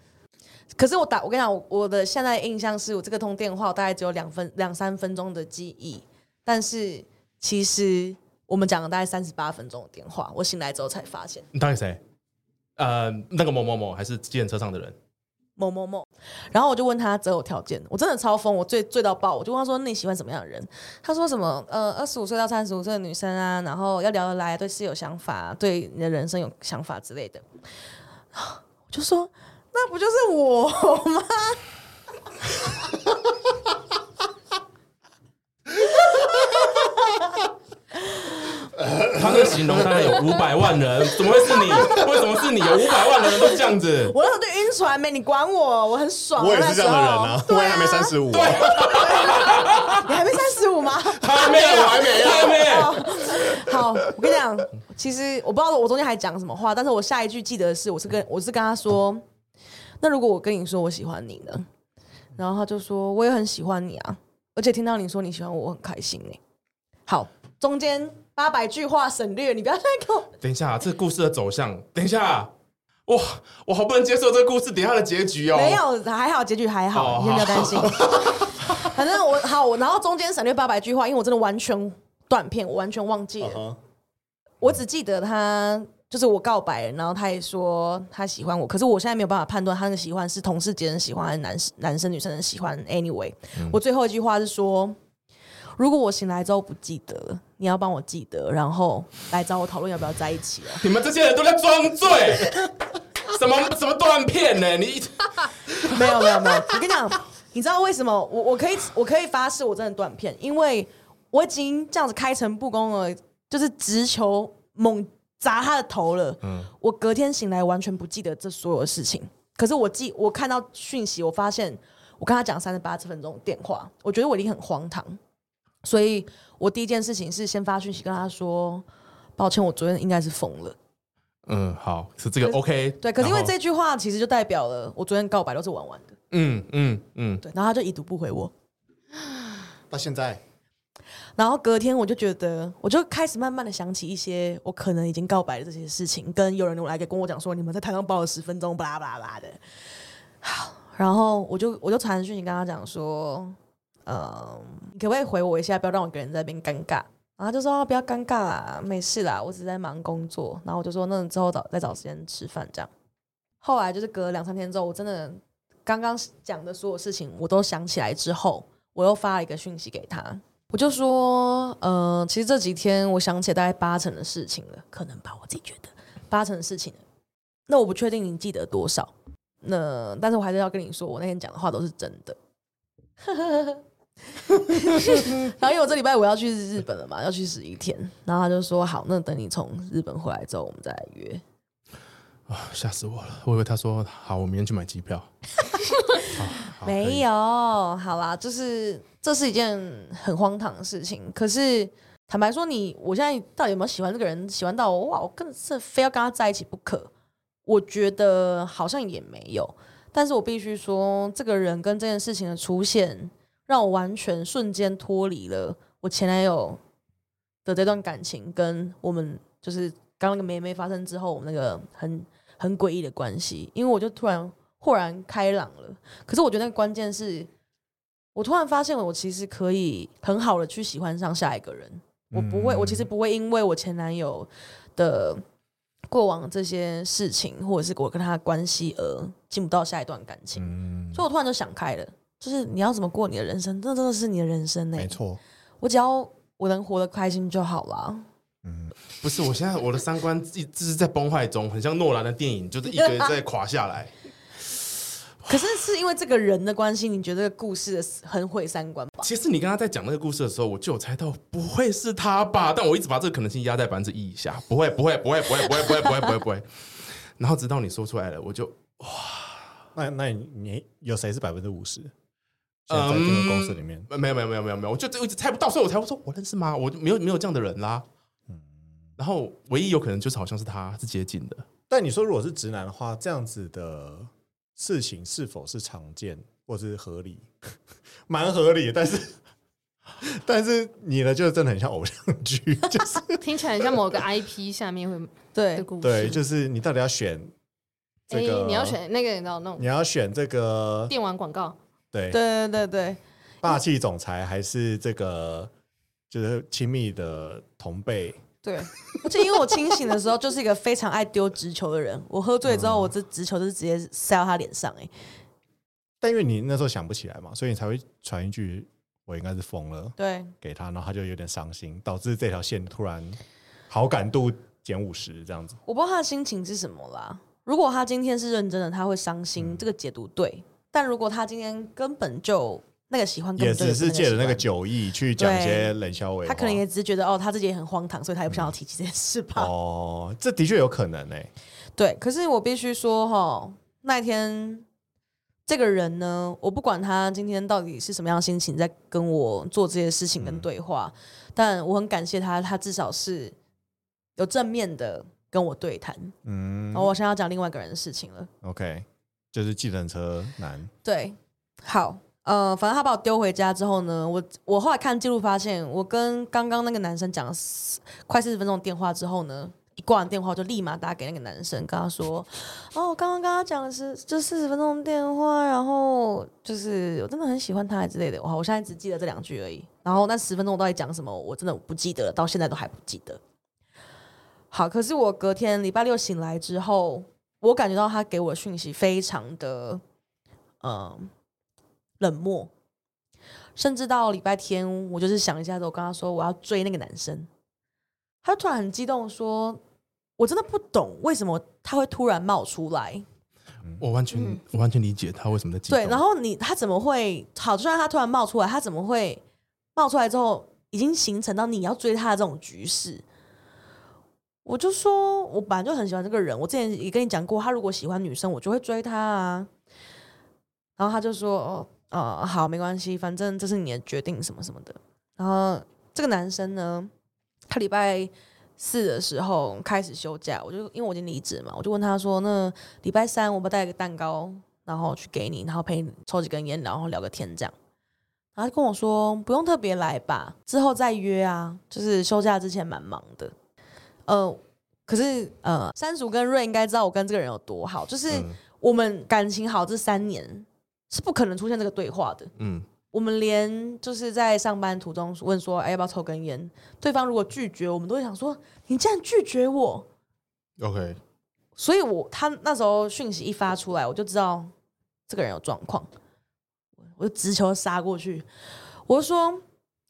可是我打，我跟你讲，我的现在印象是我这个通电话，大概只有两分两三分钟的记忆，但是其实。我们讲了大概三十八分钟的电话，我醒来之后才发现。你打给谁？呃，那个某某某还是计程车上的人？某某某。然后我就问他择偶条件，我真的超疯，我醉醉到爆。我就问他说：“你喜欢什么样的人？”他说：“什么？呃，二十五岁到三十五岁的女生啊，然后要聊得来，对事有想法，对你的人生有想法之类的。”我就说：“那不就是我吗？” 他的形容大概有五百万人，怎么会是你？为什么是你？有五百万的人都这样子。我那时候就晕船没？你管我？我很爽。我也是这样的人啊，我还没三十五。你还没三十五吗？还没有，还没，还没。好，我跟你讲，其实我不知道我中间还讲什么话，但是我下一句记得的是，我是跟我是跟他说，那如果我跟你说我喜欢你呢？然后他就说我也很喜欢你啊，而且听到你说你喜欢我，我很开心呢。好，中间。八百句话省略，你不要再给我。等一下，这个故事的走向。等一下，哇，我好不能接受这个故事底下的结局哦。没有，还好，结局还好，你先不要担心。反正我好，我然后中间省略八百句话，因为我真的完全断片，我完全忘记了。Uh huh. 我只记得他就是我告白，然后他也说他喜欢我，可是我现在没有办法判断他的喜欢是同事间的喜欢还是男男生女生的喜欢。Anyway，、嗯、我最后一句话是说。如果我醒来之后不记得，你要帮我记得，然后来找我讨论要不要在一起哦。你们这些人都在装醉，什么什么断片呢？你没有没有没有，我跟你讲，你知道为什么我我可以我可以发誓我真的断片，因为我已经这样子开诚布公了，就是直球猛砸他的头了。嗯，我隔天醒来完全不记得这所有的事情，可是我记我看到讯息，我发现我跟他讲三十八分钟电话，我觉得我一定很荒唐。所以我第一件事情是先发讯息跟他说，抱歉，我昨天应该是疯了。嗯，好，是这个 OK。对，可是因为这句话其实就代表了我昨天告白都是玩玩的。嗯嗯嗯，对，然后他就已读不回我。到现在，然后隔天我就觉得，我就开始慢慢的想起一些我可能已经告白的这些事情，跟有人来给跟我讲说，你们在台上抱了十分钟，巴拉巴拉的。好，然后我就我就传讯息跟他讲说。嗯，可不可以回我一下，不要让我一个人在那边尴尬？然后就说不要尴尬啦，没事啦，我只是在忙工作。然后我就说那之后找再找时间吃饭这样。后来就是隔了两三天之后，我真的刚刚讲的所有事情我都想起来之后，我又发了一个讯息给他，我就说，嗯，其实这几天我想起大概八成的事情了，可能吧，我自己觉得八成的事情。那我不确定你记得多少，那但是我还是要跟你说，我那天讲的话都是真的。然后因为我这礼拜五要去日本了嘛，要去十一天，然后他就说好，那等你从日本回来之后，我们再来约。啊，吓死我了！我以为他说好，我明天去买机票。没有，好啦，就是这是一件很荒唐的事情。可是坦白说，你我现在到底有没有喜欢这个人？喜欢到我哇，我更是非要跟他在一起不可？我觉得好像也没有。但是我必须说，这个人跟这件事情的出现，让我完全瞬间脱离了我前男友的这段感情，跟我们就是刚刚那个妹妹发生之后，我们那个很。很诡异的关系，因为我就突然豁然开朗了。可是我觉得那个关键是，我突然发现了，我其实可以很好的去喜欢上下一个人。我不会，我其实不会因为我前男友的过往这些事情，或者是我跟他的关系而进不到下一段感情。所以我突然就想开了，就是你要怎么过你的人生，这真的是你的人生呢？没错，我只要我能活得开心就好了。嗯，不是，我现在我的三观一直是在崩坏中，很像诺兰的电影，就是一个人在垮下来。可是是因为这个人的关系，你觉得这个故事很毁三观吧？其实你刚刚在讲那个故事的时候，我就有猜到不会是他吧？但我一直把这个可能性压在百分之一以下，不会，不会，不会，不会，不会，不会，不会，不会，不会。然后直到你说出来了，我就哇，那那你你有谁是百分之五十？嗯，在这个公司里面，没有，没有，没有，没有，没有，我就一直猜不到，所以我才会说我认识吗？我就没有没有这样的人啦。嗯然后唯一有可能就是好像是他是接近的，但你说如果是直男的话，这样子的事情是否是常见或是合理？蛮合理，但是 但是你呢，就真的很像偶像剧，就是听起来很像某个 IP 下面会对对，就是你到底要选这个，你要选那个你知道那种，你要选这个电玩广告，对对对对对，霸气总裁还是这个就是亲密的同辈。对，而且因为我清醒的时候就是一个非常爱丢直球的人，我喝醉之后，我这直球就是直接塞到他脸上哎、欸。但因为你那时候想不起来嘛，所以你才会传一句“我应该是疯了”，对，给他，然后他就有点伤心，导致这条线突然好感度减五十这样子。我不知道他的心情是什么啦。如果他今天是认真的，他会伤心，嗯、这个解读对。但如果他今天根本就那个喜欢，也只是借着那个酒意去讲一些冷笑话。他可能也只是觉得哦，他自己也很荒唐，所以他也不想要提起这件事吧。哦，这的确有可能诶、欸。对，可是我必须说哈，那一天这个人呢，我不管他今天到底是什么样的心情，在跟我做这些事情跟对话，嗯、但我很感谢他，他至少是有正面的跟我对谈。嗯，然后我现在要讲另外一个人的事情了。OK，就是计程车男。对，好。呃，反正他把我丢回家之后呢，我我后来看记录发现，我跟刚刚那个男生讲了快四十分钟电话之后呢，一挂完电话就立马打给那个男生，跟他说：“哦，我刚刚跟他讲的是就四十分钟电话，然后就是我真的很喜欢他之类的。”哇，我现在只记得这两句而已。然后那十分钟我到底讲什么，我真的不记得了，到现在都还不记得。好，可是我隔天礼拜六醒来之后，我感觉到他给我的讯息非常的，嗯、呃。冷漠，甚至到礼拜天，我就是想一下子，我跟他说我要追那个男生，他就突然很激动说：“我真的不懂为什么他会突然冒出来。”我完全、嗯、我完全理解他为什么在激动。对，然后你他怎么会好？就算他突然冒出来，他怎么会冒出来之后已经形成到你要追他的这种局势？我就说，我本来就很喜欢这个人，我之前也跟你讲过，他如果喜欢女生，我就会追他啊。然后他就说：“哦。”呃，好，没关系，反正这是你的决定，什么什么的。然后这个男生呢，他礼拜四的时候开始休假，我就因为我已经离职嘛，我就问他说：“那礼拜三我不带个蛋糕，然后去给你，然后陪你抽几根烟，然后聊个天这样。”然后他跟我说：“不用特别来吧，之后再约啊。”就是休假之前蛮忙的。呃，可是呃，山竹跟瑞应该知道我跟这个人有多好，就是我们感情好这三年。是不可能出现这个对话的。嗯，我们连就是在上班途中问说，哎，要不要抽根烟？对方如果拒绝，我们都会想说，你竟然拒绝我。OK。所以我他那时候讯息一发出来，我就知道这个人有状况，我就直球杀过去。我就说，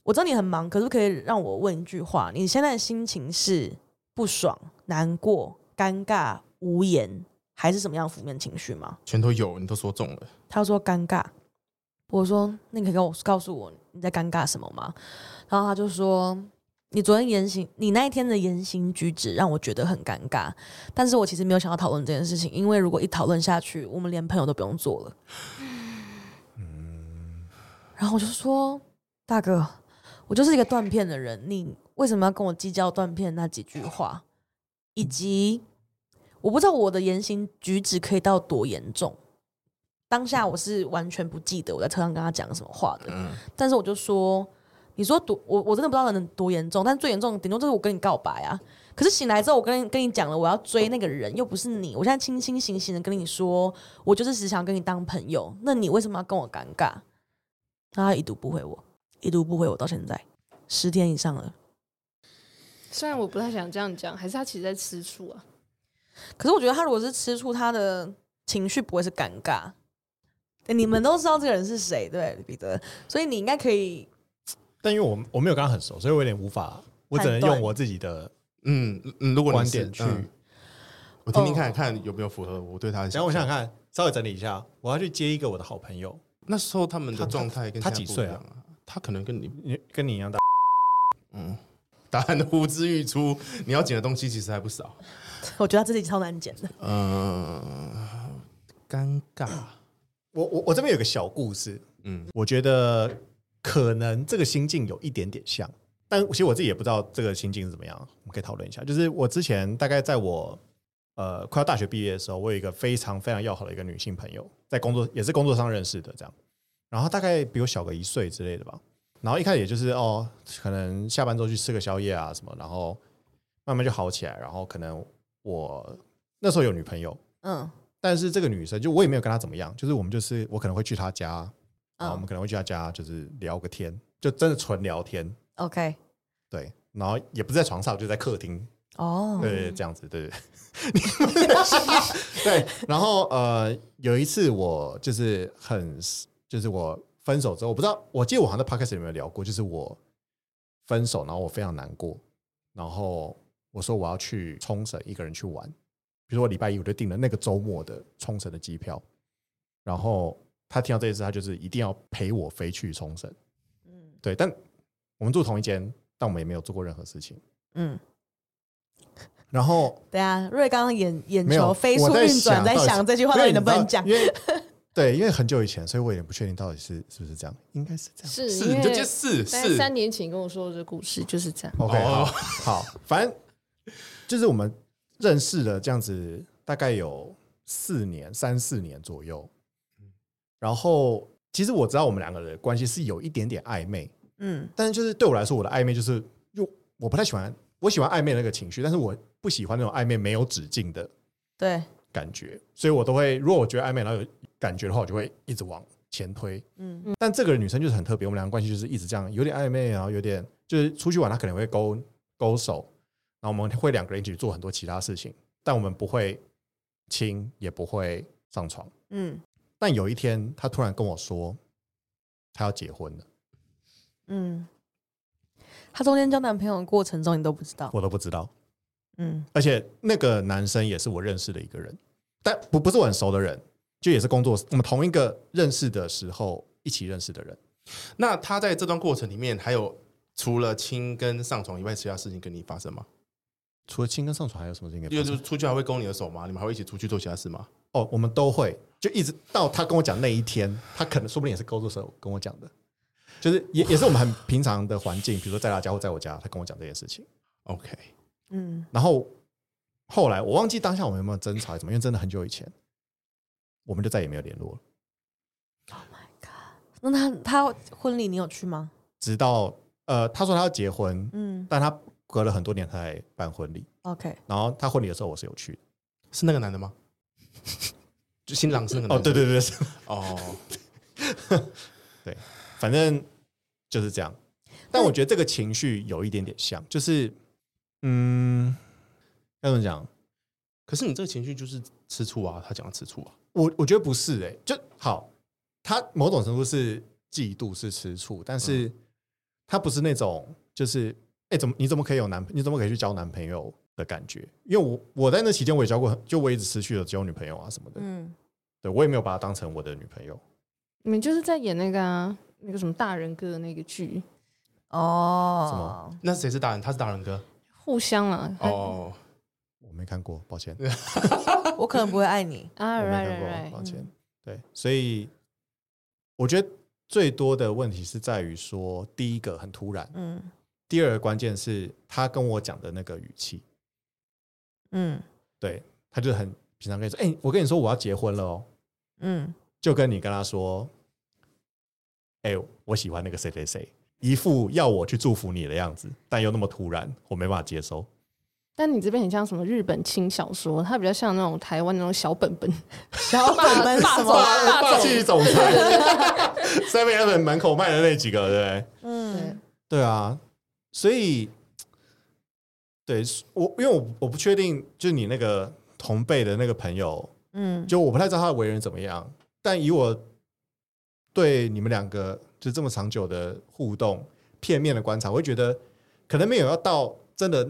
我知道你很忙，可是不可以让我问一句话？你现在的心情是不爽、难过、尴尬、无言？还是什么样负面情绪吗？全都有，你都说中了。他说尴尬，我说：“那你可以跟我告诉我你在尴尬什么吗？”然后他就说：“你昨天言行，你那一天的言行举止让我觉得很尴尬。但是我其实没有想要讨论这件事情，因为如果一讨论下去，我们连朋友都不用做了。”嗯。然后我就说：“大哥，我就是一个断片的人，你为什么要跟我计较断片那几句话？以及我不知道我的言行举止可以到多严重。”当下我是完全不记得我在车上跟他讲什么话的，嗯、但是我就说，你说多我我真的不知道能多严重，但最严重顶多就是我跟你告白啊。可是醒来之后，我跟跟你讲了，我要追那个人又不是你，我现在清清醒醒的跟你说，我就是只想跟你当朋友，那你为什么要跟我尴尬？他一读不回我，一读不回我到现在十天以上了。虽然我不太想这样讲，还是他其实在吃醋啊。可是我觉得他如果是吃醋，他的情绪不会是尴尬。你们都知道这个人是谁，对，彼得，所以你应该可以。但因为我我没有跟他很熟，所以我有点无法，我只能用我自己的嗯嗯，如果观点去，我听听看看有没有符合我对他的。然后我想想看，稍微整理一下，我要去接一个我的好朋友。那时候他们的状态跟他几岁啊？他可能跟你跟你一样大。嗯，答案的呼之欲出，你要剪的东西其实还不少。我觉得他自己超难剪的。嗯，尴尬。我我我这边有个小故事，嗯，我觉得可能这个心境有一点点像，但其实我自己也不知道这个心境是怎么样，我们可以讨论一下。就是我之前大概在我呃快要大学毕业的时候，我有一个非常非常要好的一个女性朋友，在工作也是工作上认识的，这样，然后大概比我小个一岁之类的吧。然后一开始也就是哦，可能下班之后去吃个宵夜啊什么，然后慢慢就好起来。然后可能我那时候有女朋友，嗯。但是这个女生，就我也没有跟她怎么样，就是我们就是我可能会去她家，然后我们可能会去她家，就是聊个天，就真的纯聊天。OK，对，然后也不是在床上，就在客厅。哦，对，这样子，对对。对，然后呃，有一次我就是很，就是我分手之后，我不知道，我记得我好像在 Podcast 有没有聊过，就是我分手，然后我非常难过，然后我说我要去冲绳一个人去玩。比如说我礼拜一我就订了那个周末的冲绳的机票，然后他听到这件事，他就是一定要陪我飞去冲绳。嗯，对，但我们住同一间，但我们也没有做过任何事情。嗯，然后对啊，瑞刚刚眼眼球飞速运转，在想这句话到底能不能讲？因为对，因为很久以前，所以我也不确定到底是是不是这样，应该是这样。是，是，你就接是是三年前跟我说的这故事就是这样。OK，好，好，反正就是我们。认识了这样子大概有四年，三四年左右。然后其实我知道我们两个人的关系是有一点点暧昧，嗯，但是就是对我来说，我的暧昧就是，就我不太喜欢，我喜欢暧昧那个情绪，但是我不喜欢那种暧昧没有止境的对感觉，所以我都会，如果我觉得暧昧然后有感觉的话，我就会一直往前推，嗯嗯，但这个女生就是很特别，我们两个关系就是一直这样，有点暧昧，然后有点就是出去玩，她可能会勾勾手。然后我们会两个人一起做很多其他事情，但我们不会亲，也不会上床。嗯，但有一天，她突然跟我说，她要结婚了。嗯，她中间交男朋友的过程中，你都不知道？我都不知道。嗯，而且那个男生也是我认识的一个人，但不不是我很熟的人，就也是工作，我们同一个认识的时候一起认识的人。那他在这段过程里面，还有除了亲跟上床以外，其他事情跟你发生吗？除了亲跟上床，还有什么事情？因为就是出去还会勾你的手吗？你们还会一起出去做其他事吗？哦，我们都会，就一直到他跟我讲那一天，他可能说不定也是勾着手跟我讲的，就是也也是我们很平常的环境，比如说在他家或在我家，他跟我讲这件事情。OK，嗯，然后后来我忘记当下我们有没有争吵，怎么？因为真的很久以前，我们就再也没有联络了。Oh my god！那他他婚礼你有去吗？直到呃，他说他要结婚，嗯，但他。隔了很多年才办婚礼，OK。然后他婚礼的时候，我是有去的，是那个男的吗？就 新郎是那个男的？哦，对对对，哦，对，反正就是这样。但我觉得这个情绪有一点点像，就是，嗯，要怎么讲？可是你这个情绪就是吃醋啊，他讲的吃醋啊。我我觉得不是哎、欸，就好，他某种程度是嫉妒，是吃醋，但是他不是那种就是。哎，怎么你怎么可以有男？你怎么可以去交男朋友的感觉？因为我我在那期间我也交过，就我一直持续的交女朋友啊什么的。嗯，对我也没有把她当成我的女朋友。你们就是在演那个啊，那个什么大人哥的那个剧哦，什么？那谁是大人？他是大人哥。互相啊。哦，我没看过，抱歉。我可能不会爱你。啊我没，right 看过 right 抱。歉。对，所以我觉得最多的问题是在于说，第一个很突然，嗯第二个关键是他跟我讲的那个语气，嗯对，他就很平常跟你说，哎、我跟你说我要结婚了哦，嗯，就跟你跟他说，哎、我喜欢那个谁谁谁，一副要我去祝福你的样子，但又那么突然，我没办法接收。但你这边很像什么日本轻小说，它比较像那种台湾那种小本本，小本本什么？霸气总裁，Seven Eleven 门口卖的那几个，对不对？嗯对啊，所以，对我，因为我我不确定，就你那个同辈的那个朋友，嗯，就我不太知道他的为人怎么样，但以我对你们两个就这么长久的互动，片面的观察，我会觉得可能没有要到真的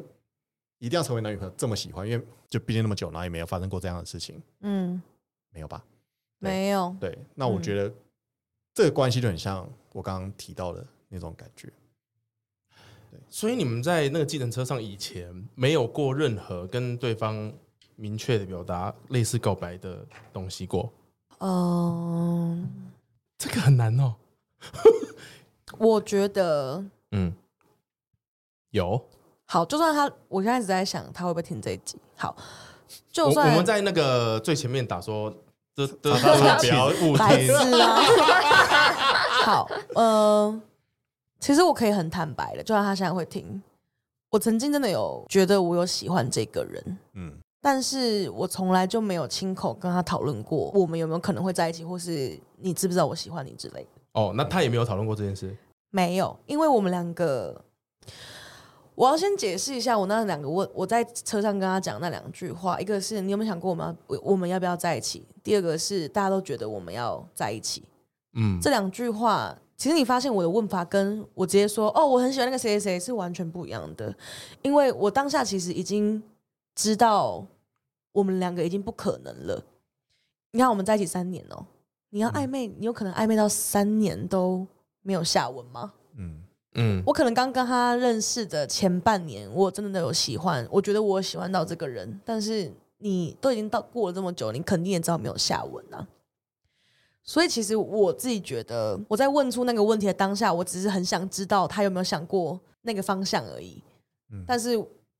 一定要成为男女朋友这么喜欢，因为就毕竟那么久，然后也没有发生过这样的事情，嗯，没有吧？没有，对，那我觉得这个关系就很像我刚刚提到的那种感觉。所以你们在那个计程车上以前没有过任何跟对方明确的表达类似告白的东西过？嗯，这个很难哦。我觉得嗯，有。好，就算他，我现在一直在想他会不会听这一集。好，就我算我们在那个最前面打说，这这他说不要误白听。好，呃，其实我可以很坦白的，就算他现在会听，我曾经真的有觉得我有喜欢这个人，嗯，但是我从来就没有亲口跟他讨论过我们有没有可能会在一起，或是你知不知道我喜欢你之类的。哦，那他也没有讨论过这件事。没有，因为我们两个，我要先解释一下我那两个问，我在车上跟他讲那两句话，一个是你有没有想过我们要我们要不要在一起？第二个是大家都觉得我们要在一起。嗯，这两句话，其实你发现我的问法跟我直接说哦，我很喜欢那个谁谁谁是完全不一样的，因为我当下其实已经知道我们两个已经不可能了。你看我们在一起三年哦，你要暧昧，你有可能暧昧到三年都没有下文吗？嗯嗯，我可能刚跟他认识的前半年，我真的有喜欢，我觉得我喜欢到这个人，但是你都已经到过了这么久，你肯定也知道没有下文啊。所以其实我自己觉得，我在问出那个问题的当下，我只是很想知道他有没有想过那个方向而已。嗯但是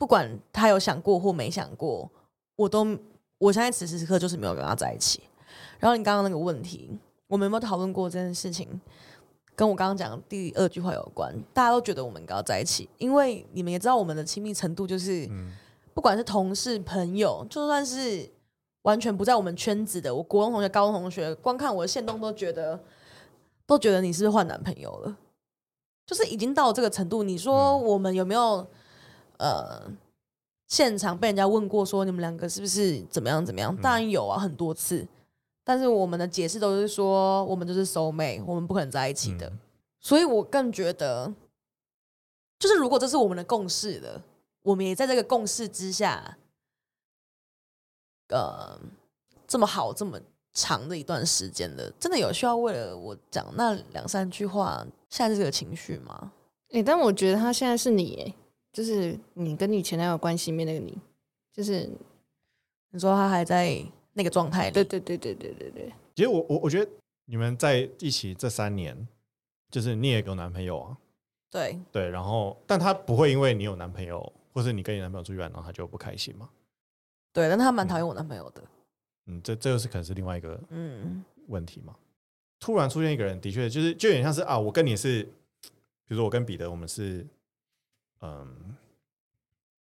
不管他有想过或没想过，我都我现在此时此刻就是没有跟他在一起。然后你刚刚那个问题，我们有没有讨论过这件事情？跟我刚刚讲的第二句话有关，大家都觉得我们应该要在一起，因为你们也知道我们的亲密程度就是，嗯不管是同事、朋友，就算是完全不在我们圈子的，我国中同学、高中同学，光看我的线动都觉得，都觉得你是不是换男朋友了，就是已经到这个程度。你说我们有没有呃现场被人家问过说你们两个是不是怎么样怎么样？当然有啊，很多次。但是我们的解释都是说，我们就是 soul mate，我们不可能在一起的。嗯所以我更觉得，就是如果这是我们的共识的，我们也在这个共识之下，呃，这么好这么长的一段时间的，真的有需要为了我讲那两三句话，现在这个情绪吗？哎、欸，但我觉得他现在是你，哎，就是你跟你前男友关系里面那个你，就是你说他还在那个状态里，对对对对对对。对，其实我我我觉得你们在一起这三年，就是你也有男朋友啊，对，对，然后但他不会因为你有男朋友，或是你跟你男朋友出去玩，然后他就不开心嘛？对，但他蛮讨厌我男朋友的，嗯，这这就是可能是另外一个嗯。问题嘛。突然出现一个人，的确就是就有点像是啊，我跟你是，比如说我跟彼得，我们是，嗯，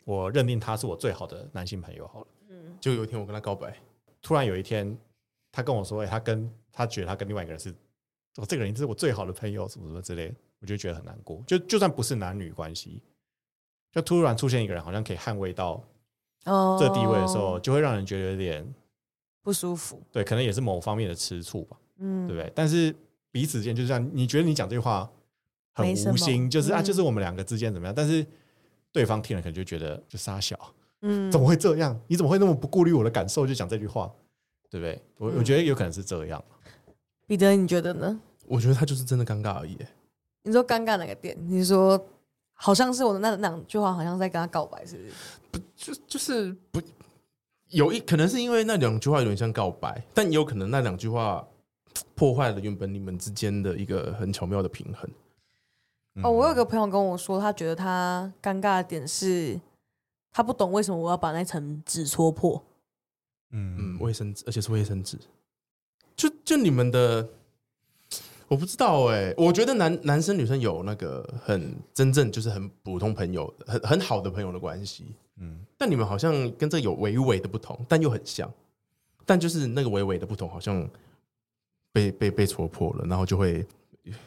我认定他是我最好的男性朋友好了。嗯就有一天我跟他告白，突然有一天，他跟我说：“哎、他跟他觉得他跟另外一个人是，我这个人是我最好的朋友，什么什么之类的。”我就觉得很难过。就就算不是男女关系，就突然出现一个人，好像可以捍卫到哦这地位的时候，就会让人觉得有点不舒服，对，可能也是某方面的吃醋吧，嗯，对不对？但是彼此间就是这样，你觉得你讲这句话很无心，就是啊，嗯就是我们两个之间怎么样？但是对方听了可能就觉得就傻小。嗯，怎么会这样？你怎么会那么不顾虑我的感受就讲这句话，对不对？我、嗯我觉得有可能是这样。彼得，你觉得呢？我觉得他就是真的尴尬而已。你说尴尬哪个点？你说好像是我的那两句话，好像在跟他告白，是不是？不，就就是不有一可能是因为那两句话有点像告白，但也有可能那两句话破坏了原本你们之间的一个很巧妙的平衡。哦，我有个朋友跟我说，他觉得他尴尬的点是，他不懂为什么我要把那层纸戳破。嗯嗯，卫生纸，而且是卫生纸。就就你们的。我不知道哎、欸，我觉得男男生女生有那个很真正就是很普通朋友，很很好的朋友的关系，嗯，但你们好像跟这有微微的不同，但又很像，但就是那个微微的不同，好像被被被戳破了，然后就会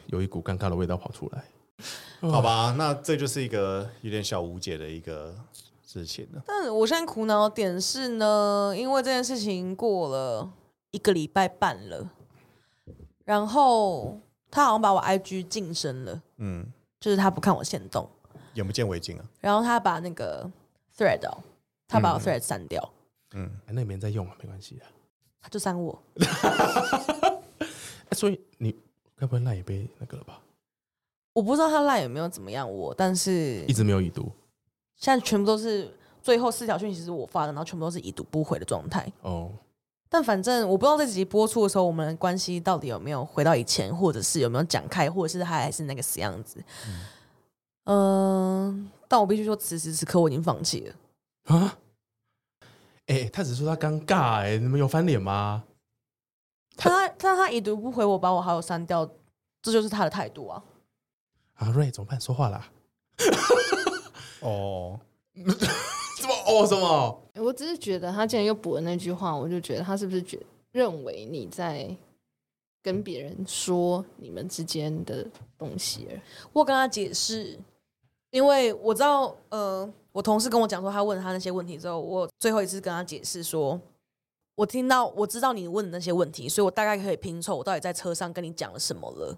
有一股尴尬的味道跑出来，好吧，那这就是一个有点小无解的一个事情了。但我现在苦恼的点是呢，因为这件事情过了一个礼拜半了。然后他好像把我 IG 晋升了，嗯，就是他不看我限动，眼不见为净啊。然后他把那个 thread，哦，他把我 thread 删掉，嗯，那也没人在用啊，没关系的，他就删我。哎所以你该不会赖也被那个了吧？我不知道他赖有没有怎么样我，但是一直没有已读，现在全部都是最后四条讯息是我发的，然后全部都是已读不回的状态。哦。但反正我不知道这集播出的时候，我们的关系到底有没有回到以前，或者是有没有讲开，或者是他还是那个死样子。嗯、呃，但我必须说，此时此刻我已经放弃了。啊？哎、欸，他只是说他尴尬、欸，哎，你们有翻脸吗？他他他已读不回我，把我好友删掉，这就是他的态度啊。阿瑞，怎么办？说话啦。哦。什么？哦，什么？我只是觉得他竟然又补了那句话，我就觉得他是不是觉认为你在跟别人说你们之间的东西？我跟他解释，因为我知道，呃，我同事跟我讲说，他问他那些问题之后，我最后一次跟他解释说，我听到我知道你问的那些问题，所以我大概可以拼凑我到底在车上跟你讲了什么了。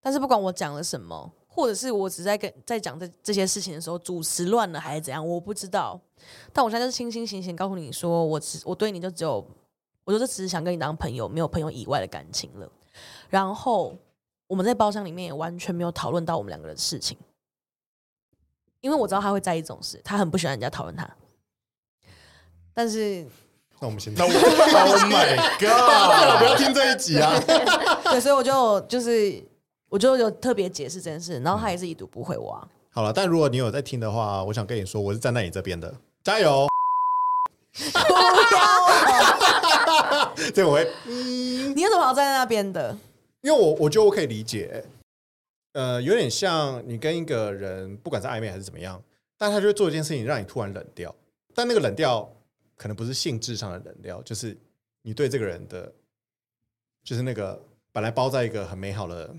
但是不管我讲了什么。或者是我只在跟在讲这这些事情的时候，主持乱了还是怎样，我不知道。但我现在就是清清醒醒告诉你说，我只我对你就只有，我就是只是想跟你当朋友，没有朋友以外的感情了。然后我们在包厢里面也完全没有讨论到我们两个人的事情，因为我知道他会在意这种事，他很不喜欢人家讨论他。但是，那我们先 那我，Oh my God！不要听这一集啊。对，所以我就就是。我就有特别解释这件事，然后他也是已读不回我、啊。好了，但如果你有在听的话，我想跟你说，我是站在你这边的，加油！不要，这我会。你有什么好站在那边的？因为我我觉得我可以理解，呃，有点像你跟一个人，不管是暧昧还是怎么样，但他就会做一件事情让你突然冷掉，但那个冷掉可能不是性质上的冷掉，就是你对这个人的，就是那个本来包在一个很美好的。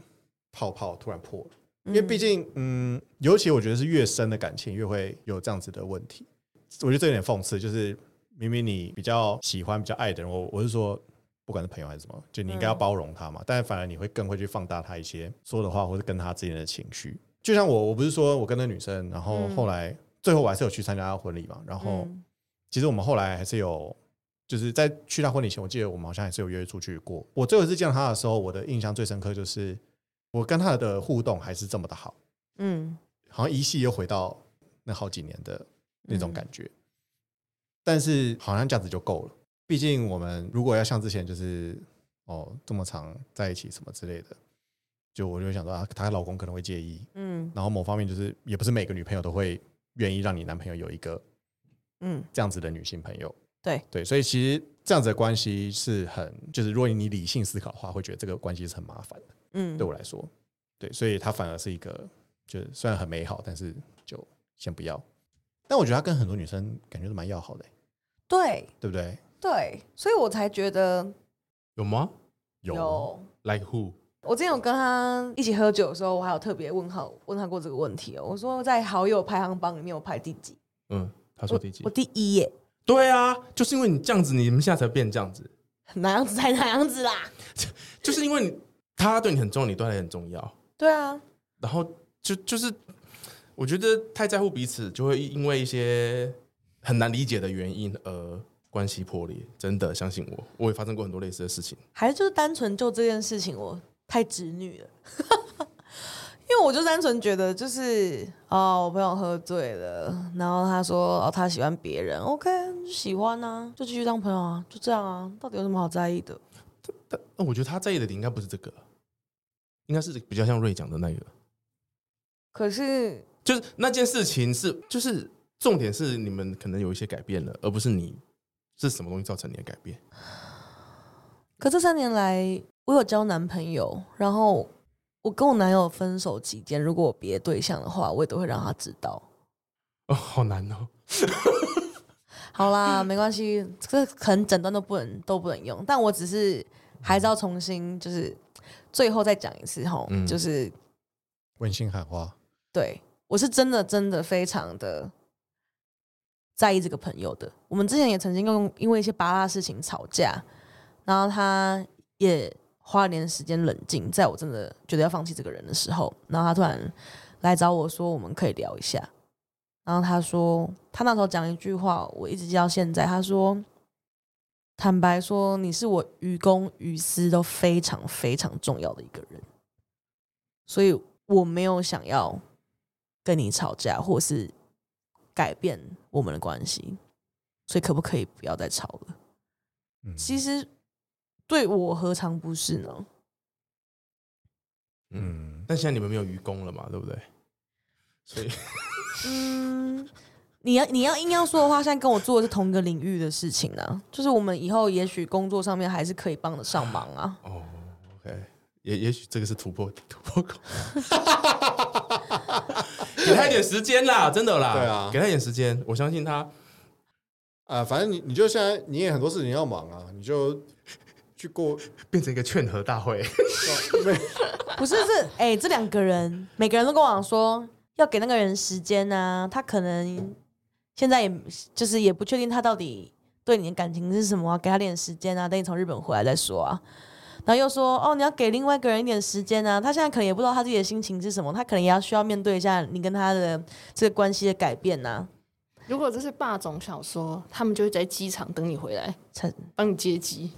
泡泡突然破了，因为毕竟，嗯，尤其我觉得是越深的感情越会有这样子的问题。我觉得这有点讽刺，就是明明你比较喜欢、比较爱的人，我我是说，不管是朋友还是什么，就你应该要包容他嘛。但反而你会更会去放大他一些说的话，或者跟他之间的情绪。就像我，我不是说我跟那女生，然后后来最后我还是有去参加她婚礼嘛。然后其实我们后来还是有，就是在去她婚礼前，我记得我们好像还是有约出去过。我最后一次见到她的时候，我的印象最深刻就是。我跟他的互动还是这么的好，嗯，好像一系又回到那好几年的那种感觉，嗯、但是好像这样子就够了。毕竟我们如果要像之前就是哦这么长在一起什么之类的，就我就想说啊，她老公可能会介意，嗯，然后某方面就是也不是每个女朋友都会愿意让你男朋友有一个嗯。这样子的女性朋友，对。对，所以其实这样子的关系是很就是如果你理性思考的话，会觉得这个关系是很麻烦的。嗯，对我来说，对，所以他反而是一个，就是虽然很美好，但是就先不要。但我觉得他跟很多女生感觉都蛮要好的，对，对不对？对，所以我才觉得有吗？有，有，like who？我之前有跟他一起喝酒的时候，我还有特别问他问他过这个问题哦。我说在好友排行榜里面，我排第几？嗯，他说第几？我，我第一耶。对啊，就是因为你这样子，你们现在才变这样子。哪样子才哪样子啦？就是因为你。他对你很重要，你对他也很重要。对啊，然后就就是，我觉得太在乎彼此，就会因为一些很难理解的原因而关系破裂，真的相信我，我也发生过很多类似的事情。还是就是单纯就这件事情，我太直女了，因为我就单纯觉得就是哦，我朋友喝醉了，然后他说哦，他喜欢别人，OK，喜欢啊，就继续当朋友啊，就这样啊，到底有什么好在意的？但我觉得他在意的点应该不是这个，应该是比较像瑞讲的那个。可是就是那件事情是，就是重点是你们可能有一些改变了，而不是你是什么东西造成你的改变。可这三年来，我有交男朋友，然后我跟我男友分手期间，如果我别的对象的话，我也都会让他知道。哦，好难哦。好啦，没关系，这可能整段都不能都不能用，但我只是还是要重新，就是最后再讲一次哈，嗯、就是温馨喊话。对，我是真的真的非常的在意这个朋友的。我们之前也曾经用因为一些八卦事情吵架，然后他也花了点时间冷静，在我真的觉得要放弃这个人的时候，然后他突然来找我说我们可以聊一下。然后他说他那时候讲一句话，我一直记到现在。他说：“坦白说，你是我于公于私都非常非常重要的一个人，所以我没有想要。”跟你吵架，或是改变我们的关系，所以可不可以不要再吵了？嗯、其实对我何尝不是呢？嗯，但现在你们没有愚公了嘛，对不对？所以，嗯，你要你要硬要说的话，现在跟我做的是同一个领域的事情呢，就是我们以后也许工作上面还是可以帮得上忙啊。哦，OK，也也许这个是突破突破口。给他一点时间啦，真的啦。对啊，给他一点时间，我相信他。啊、呃，反正你你就现在你也很多事情要忙啊，你就去过 变成一个劝和大会。不是是哎、欸，这两个人每个人都跟我讲说要给那个人时间啊，他可能现在也就是也不确定他到底对你的感情是什么、啊，给他点时间啊，等你从日本回来再说啊。然后又说哦，你要给另外一个人一点时间啊，他现在可能也不知道他自己的心情是什么，他可能也要需要面对一下你跟他的这个关系的改变呐、啊。如果这是霸总小说，他们就会在机场等你回来，才帮你接机。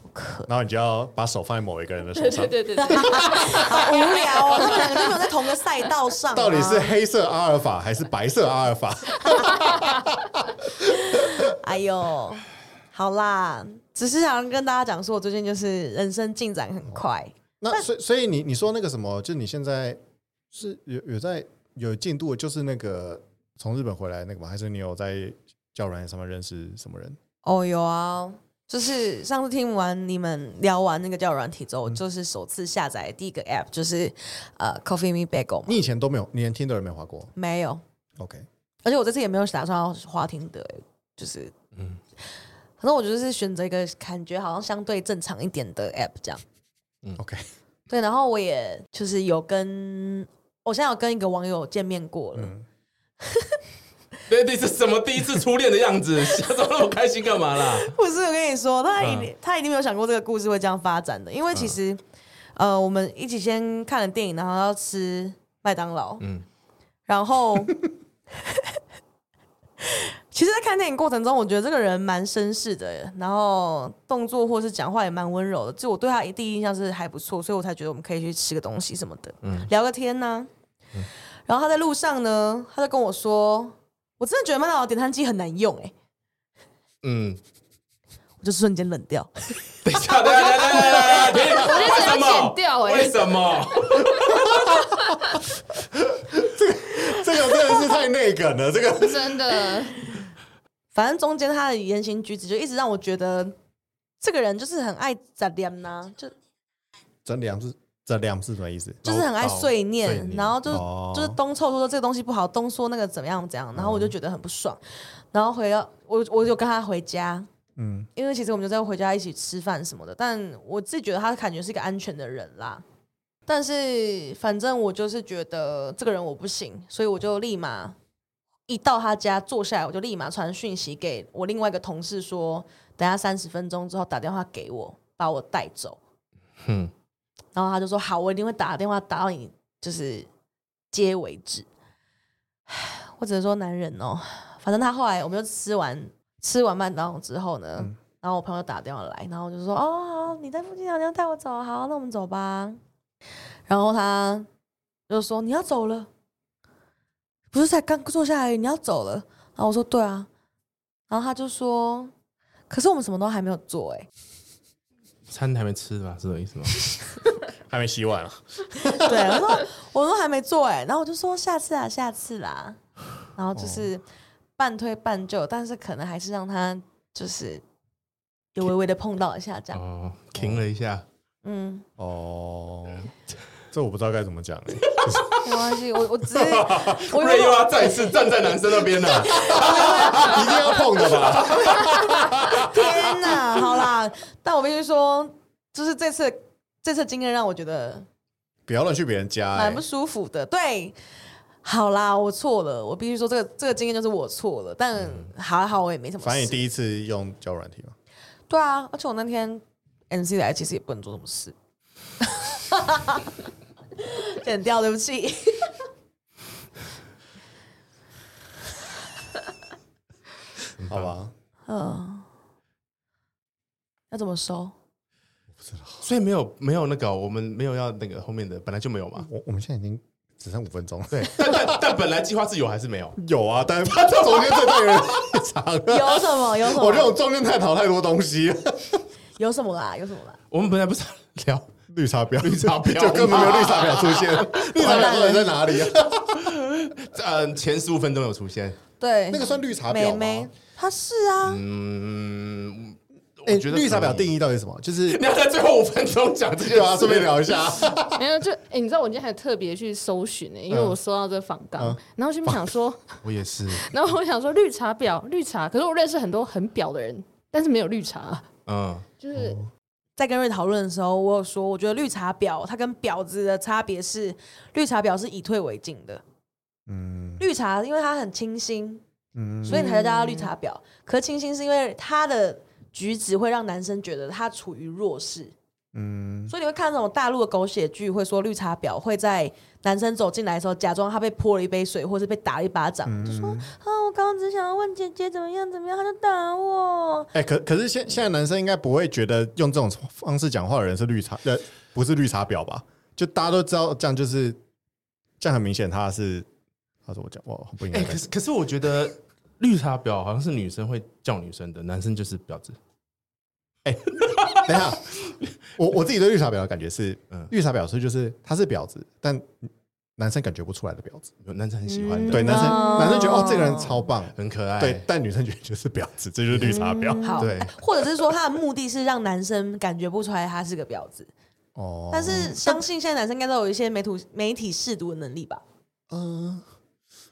然后你就要把手放在某一个人的手上。对对对对，好无聊哦，他们两个都没有在同个赛道上、啊。到底是黑色阿尔法还是白色阿尔法？哎呦。好啦，只是想跟大家讲说，我最近就是人生进展很快。那所以所以你你说那个什么，就你现在是有有在有进度，就是那个从日本回来那个吗？还是你有在教软件上面认识什么人？哦，有啊，就是上次听完你们聊完那个叫软体之后，嗯、就是首次下载第一个 app，就是呃 Coffee Me Bagel。你以前都没有，你连听都没有滑过？没有。OK，而且我这次也没有打算要滑听的，就是嗯。反正我觉得是选择一个感觉好像相对正常一点的 app 这样，嗯，OK，对，然后我也就是有跟我现在有跟一个网友见面过了，嗯，对，这是什么第一次初恋的样子？笑得那么开心干嘛啦？不是，我跟你说，他一定、嗯、他一定没有想过这个故事会这样发展的，因为其实、嗯、呃，我们一起先看了电影，然后要吃麦当劳，嗯，然后。其实，在看电影过程中，我觉得这个人蛮绅士的，然后动作或是讲话也蛮温柔的。就我对他第一印象是还不错，所以我才觉得我们可以去吃个东西什么的，嗯、聊个天呢、啊。嗯、然后他在路上呢，他就跟我说：“我真的觉得麦当劳点餐机很难用。”哎，嗯，我就瞬间冷掉。等一下，等一下，等一下，等一下，为什么？为什么？这个，这个真的是太内梗了。这个真的。反正中间他的言行举止就一直让我觉得，这个人就是很爱杂念呐，就杂念是杂念是什么意思？就是很爱碎念，碎念然后就、哦、就是东凑说这个东西不好，东说那个怎么样怎样，然后我就觉得很不爽。嗯、然后回到我我就跟他回家，嗯，因为其实我们就在回家一起吃饭什么的，但我自己觉得他感觉是一个安全的人啦。但是反正我就是觉得这个人我不行，所以我就立马。一到他家坐下来，我就立马传讯息给我另外一个同事说，等下三十分钟之后打电话给我，把我带走。嗯，然后他就说好，我一定会打电话打到你就是接为止。我只能说男人哦，反正他后来我们就吃完吃完麦当劳之后呢，嗯、然后我朋友打电话来，然后我就说：“哦，好，你在附近，你要带我走，好，那我们走吧。”然后他就说：“你要走了，不是才刚坐下来，你要走了。”然后我说：“对啊。”然后他就说：“可是我们什么都还没有做，哎，餐还没吃吧？是这个意思吗？还没洗碗啊？”对，我说：“我都还没做，哎。”然后我就说：“下次啊，下次啦。”然后就是半推半就，但是可能还是让他就是有微微的碰到一下，这样哦，停了一下。嗯，哦，这我不知道该怎么讲，没关系，我我只是 我瑞又要再次站在男生那边了，一定要碰的吧？天哪，好啦，但我必须说，就是这次这次经验让我觉得不要乱去别人家，蛮不舒服的。对，好啦，我错了，我必须说这个这个经验就是我错了，但还好我也没什么。反正你第一次用交友软体嘛？对啊，而且我那天。N C 来其实也不能做什么事，剪掉，对不起。好吧，嗯，要怎么收？不知道，所以没有没有那个，我们没有要那个后面的，本来就没有嘛。我我们现在已经只剩五分钟了，对，但但 但本来计划是有还是没有？有啊，但是他中间这段有点太长了。有什么？有什么？我这种中间探讨太多东西。有什么啦？有什么啦？我们本来不是聊绿茶婊，绿茶婊就根本没有绿茶婊出现。绿茶婊到底在哪里啊？嗯，前十五分钟有出现。对，那个算绿茶婊吗？他是啊。嗯，哎，绿茶婊定义到底是什么？就是 你要在最后五分钟讲这些话，顺便聊一下。没有，就哎，你知道我今天还特别去搜寻呢，因为我收到这个访纲，然后就想说，我也是。然后我想说，绿茶婊，绿茶，可是我认识很多很婊的人，但是没有绿茶。嗯，就是在跟瑞讨论的时候，我有说，我觉得绿茶婊它跟婊子的差别是，绿茶婊是以退为进的。嗯，绿茶因为它很清新，嗯，所以你才叫它绿茶婊。可是清新是因为它的举止会让男生觉得他处于弱势。嗯，所以你会看那种大陆的狗血剧，会说绿茶婊会在男生走进来的时候，假装他被泼了一杯水，或是被打了一巴掌，嗯、就说啊，我刚刚只想要问姐姐怎么样怎么样，他就打我。哎、欸，可可是现现在男生应该不会觉得用这种方式讲话的人是绿茶，呃，不是绿茶婊吧？就大家都知道这样就是这样，很明显他是他说我讲我不应该。哎、欸，可是可是我觉得绿茶婊好像是女生会叫女生的，男生就是婊子。哎、欸，等一下。我我自己对绿茶婊的感觉是，嗯，绿茶婊是就是他是婊子，但男生感觉不出来的婊子，男生很喜欢的，对，男生男生觉得哦这个人超棒，很可爱，对，但女生觉得就是婊子，这就是绿茶婊，好，对，或者是说他的目的是让男生感觉不出来他是个婊子，哦，但是相信现在男生应该都有一些媒体媒体识读的能力吧，嗯，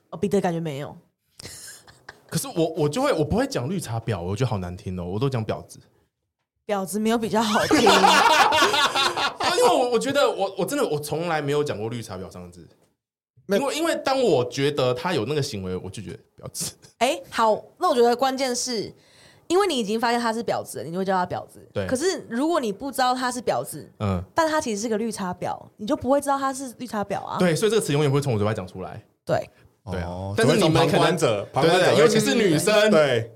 哦，彼得感觉没有，可是我我就会我不会讲绿茶婊，我觉得好难听哦，我都讲婊子。婊子没有比较好听，因为我我觉得我我真的我从来没有讲过绿茶婊三个字，因为因为当我觉得他有那个行为，我就觉得婊子。哎，好，那我觉得关键是因为你已经发现他是婊子，你就会叫他婊子。对。可是如果你不知道他是婊子，嗯，但他其实是个绿茶婊，你就不会知道他是绿茶婊啊。对，所以这个词永远不会从我嘴巴讲出来。对，对啊。但是你们旁观者，旁观者，尤其是女生，对。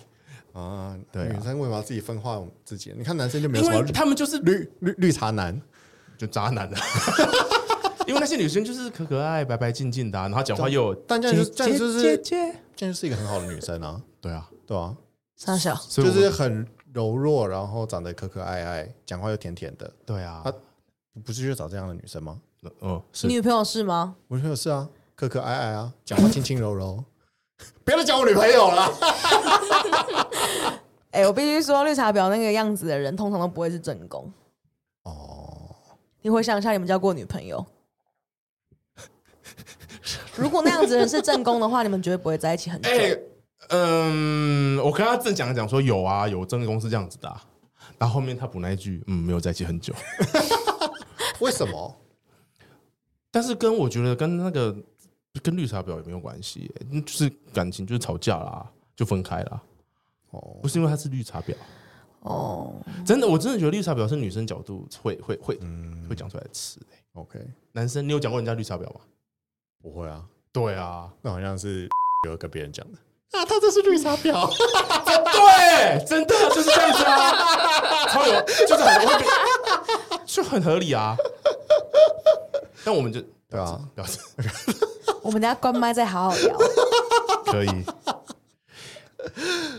啊，对，女生为什么要自己分化自己？你看男生就没有什么，他们就是绿绿绿茶男，就渣男的。因为那些女生就是可可爱、白白净净的，然后讲话又……但这样就这样就是姐姐，这样就是一个很好的女生啊。对啊，对啊，傻小就是很柔弱，然后长得可可爱爱，讲话又甜甜的。对啊，不是就找这样的女生吗？嗯，你女朋友是吗？我女朋友是啊，可可爱爱啊，讲话轻轻柔柔。不要再讲我女朋友了。哎，我必须说，绿茶婊那个样子的人，通常都不会是正宫。哦，你回想一下，你们交过女朋友？如果那样子的人是正宫的话，你们绝对不会在一起很久。嗯，我跟他正讲讲说有啊，有正宫是这样子的，然后后面他补那一句，嗯，没有在一起很久。为什么？但是跟我觉得跟那个。跟绿茶婊也没有关系，就是感情就是吵架啦，就分开啦。哦，不是因为他是绿茶婊。哦，真的，我真的觉得绿茶婊是女生角度会会会嗯会讲出来的词。OK，男生，你有讲过人家绿茶婊吗？不会啊。对啊，那好像是 有跟别人讲的。啊，他这是绿茶婊。对，真的就是这样子啊，超有，就是很会被，就很合理啊。但我们就对啊，表示我们等下关麦再好好聊。可以。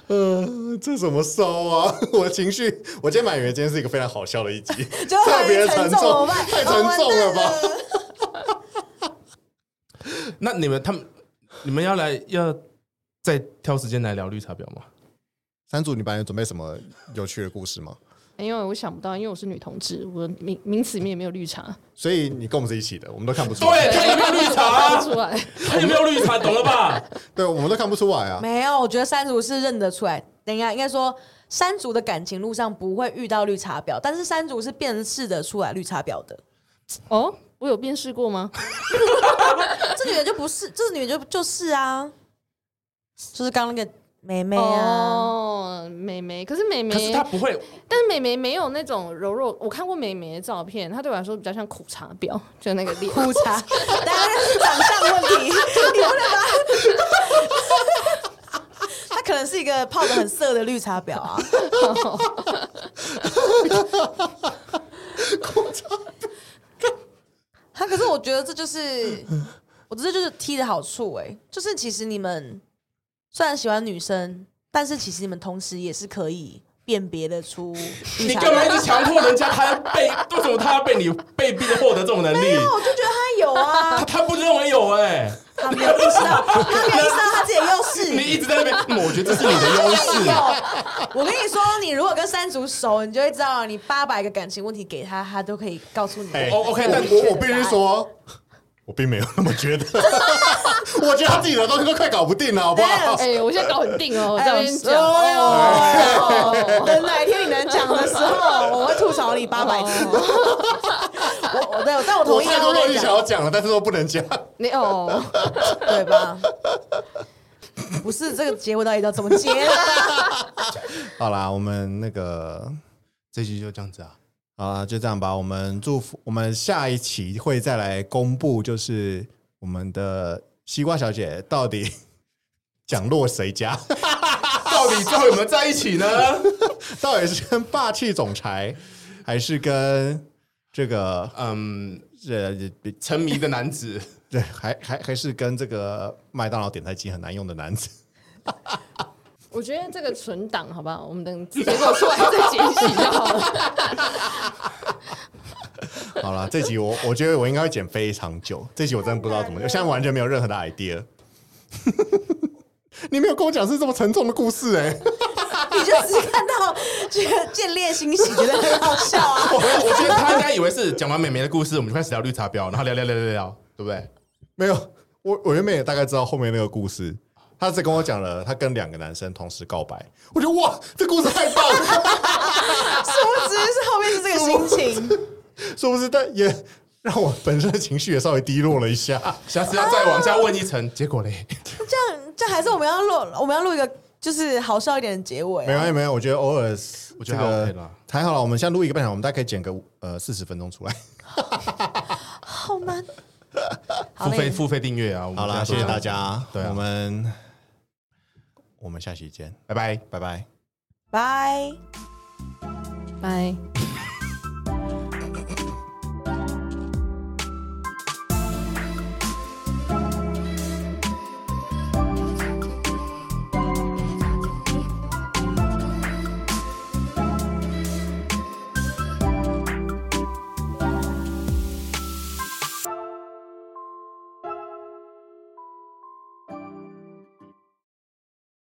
嗯、呃，这怎么收啊？我情绪，我今天满以为今天是一个非常好笑的一集，就特别沉重，太太沉重了吧？那你们他们，你们要来要再挑时间来聊绿茶婊吗？三组，你本来有准备什么有趣的故事吗？因为我想不到，因为我是女同志，我名名词里面也没有绿茶，所以你跟我们是一起的，我们都看不出来。对，他有没有绿茶？出来，他有没有绿茶？懂了吧？对，我们都看不出来啊。没有，我觉得三竹是认得出来。等一下，应该说山竹的感情路上不会遇到绿茶婊，但是山竹是辨识得出来绿茶婊的。哦，我有辨识过吗？这女的就不是，这女的就就是啊，就是刚那个。妹妹啊，哦，妹妹，可是妹妹，可是她不会，但是妹妹没有那种柔弱。我看过妹妹的照片，她对我来说比较像苦茶婊，就那个脸。苦茶，当然是长相问题，你不能把。她可能是一个泡得很色的绿茶婊啊。苦茶婊，他可是我觉得这就是，我觉得这就是 T 的好处哎、欸，就是其实你们。虽然喜欢女生，但是其实你们同时也是可以辨别得出。你干嘛一直强迫人家？他要被为什么他要被你被逼着获得这种能力？没有，我就觉得他有啊。他他不认为有哎、欸，他没有意识到，他没有意识到他自己的优势。你一直在那边、嗯，我觉得这是你的优势。我跟你说，你如果跟山竹熟，你就会知道，你八百个感情问题给他，他都可以告诉你。，OK，但我我必须说。我并没有那么觉得，我觉得他自己的东西都快搞不定了，好不好？哎、欸，我现在搞很定哦，我这边讲。等哪一天你能讲的时候，我会吐槽你八百次。我我对，但我同意。我太多东西想要讲了，但是都不能讲。你哦，对吧？不是这个结尾到底要怎么结呢？好啦，我们那个这期就这样子啊。啊，就这样吧。我们祝福，我们下一期会再来公布，就是我们的西瓜小姐到底 讲落谁家？到底最后有没有在一起呢？到底是跟霸气总裁，还是跟这个嗯，这沉迷的男子？对，还还还是跟这个麦当劳点菜机很难用的男子？我觉得这个存档好不好？我们等结果出来再解析就好了。好了，这集我我觉得我应该会剪非常久。这集我真的不知道怎么，我现在完全没有任何的 idea。你没有跟我讲是这么沉重的故事哎、欸，你就只看到这个见猎欣喜，觉得很好笑啊。我我觉得他应该以为是讲完美眉的故事，我们就开始聊绿茶婊，然后聊聊聊聊聊，对不对？没有，我我原本也大概知道后面那个故事。他只跟我讲了，他跟两个男生同时告白，我觉得哇，这故事太棒了！殊不知是后面是这个心情，殊不是但也让我本身的情绪也稍微低落了一下。下次要再往下问一层，结果嘞？这样这还是我们要录，我们要录一个就是好笑一点的结尾、啊。没关系，没有，我觉得偶尔我觉得还 OK 了，还好了。我们现在录一个半小时，我们大概可以剪个呃四十分钟出来。好难，付费付费订阅啊！好了，谢谢大家，对、啊，我们。我们下期见，拜拜，拜拜，拜拜。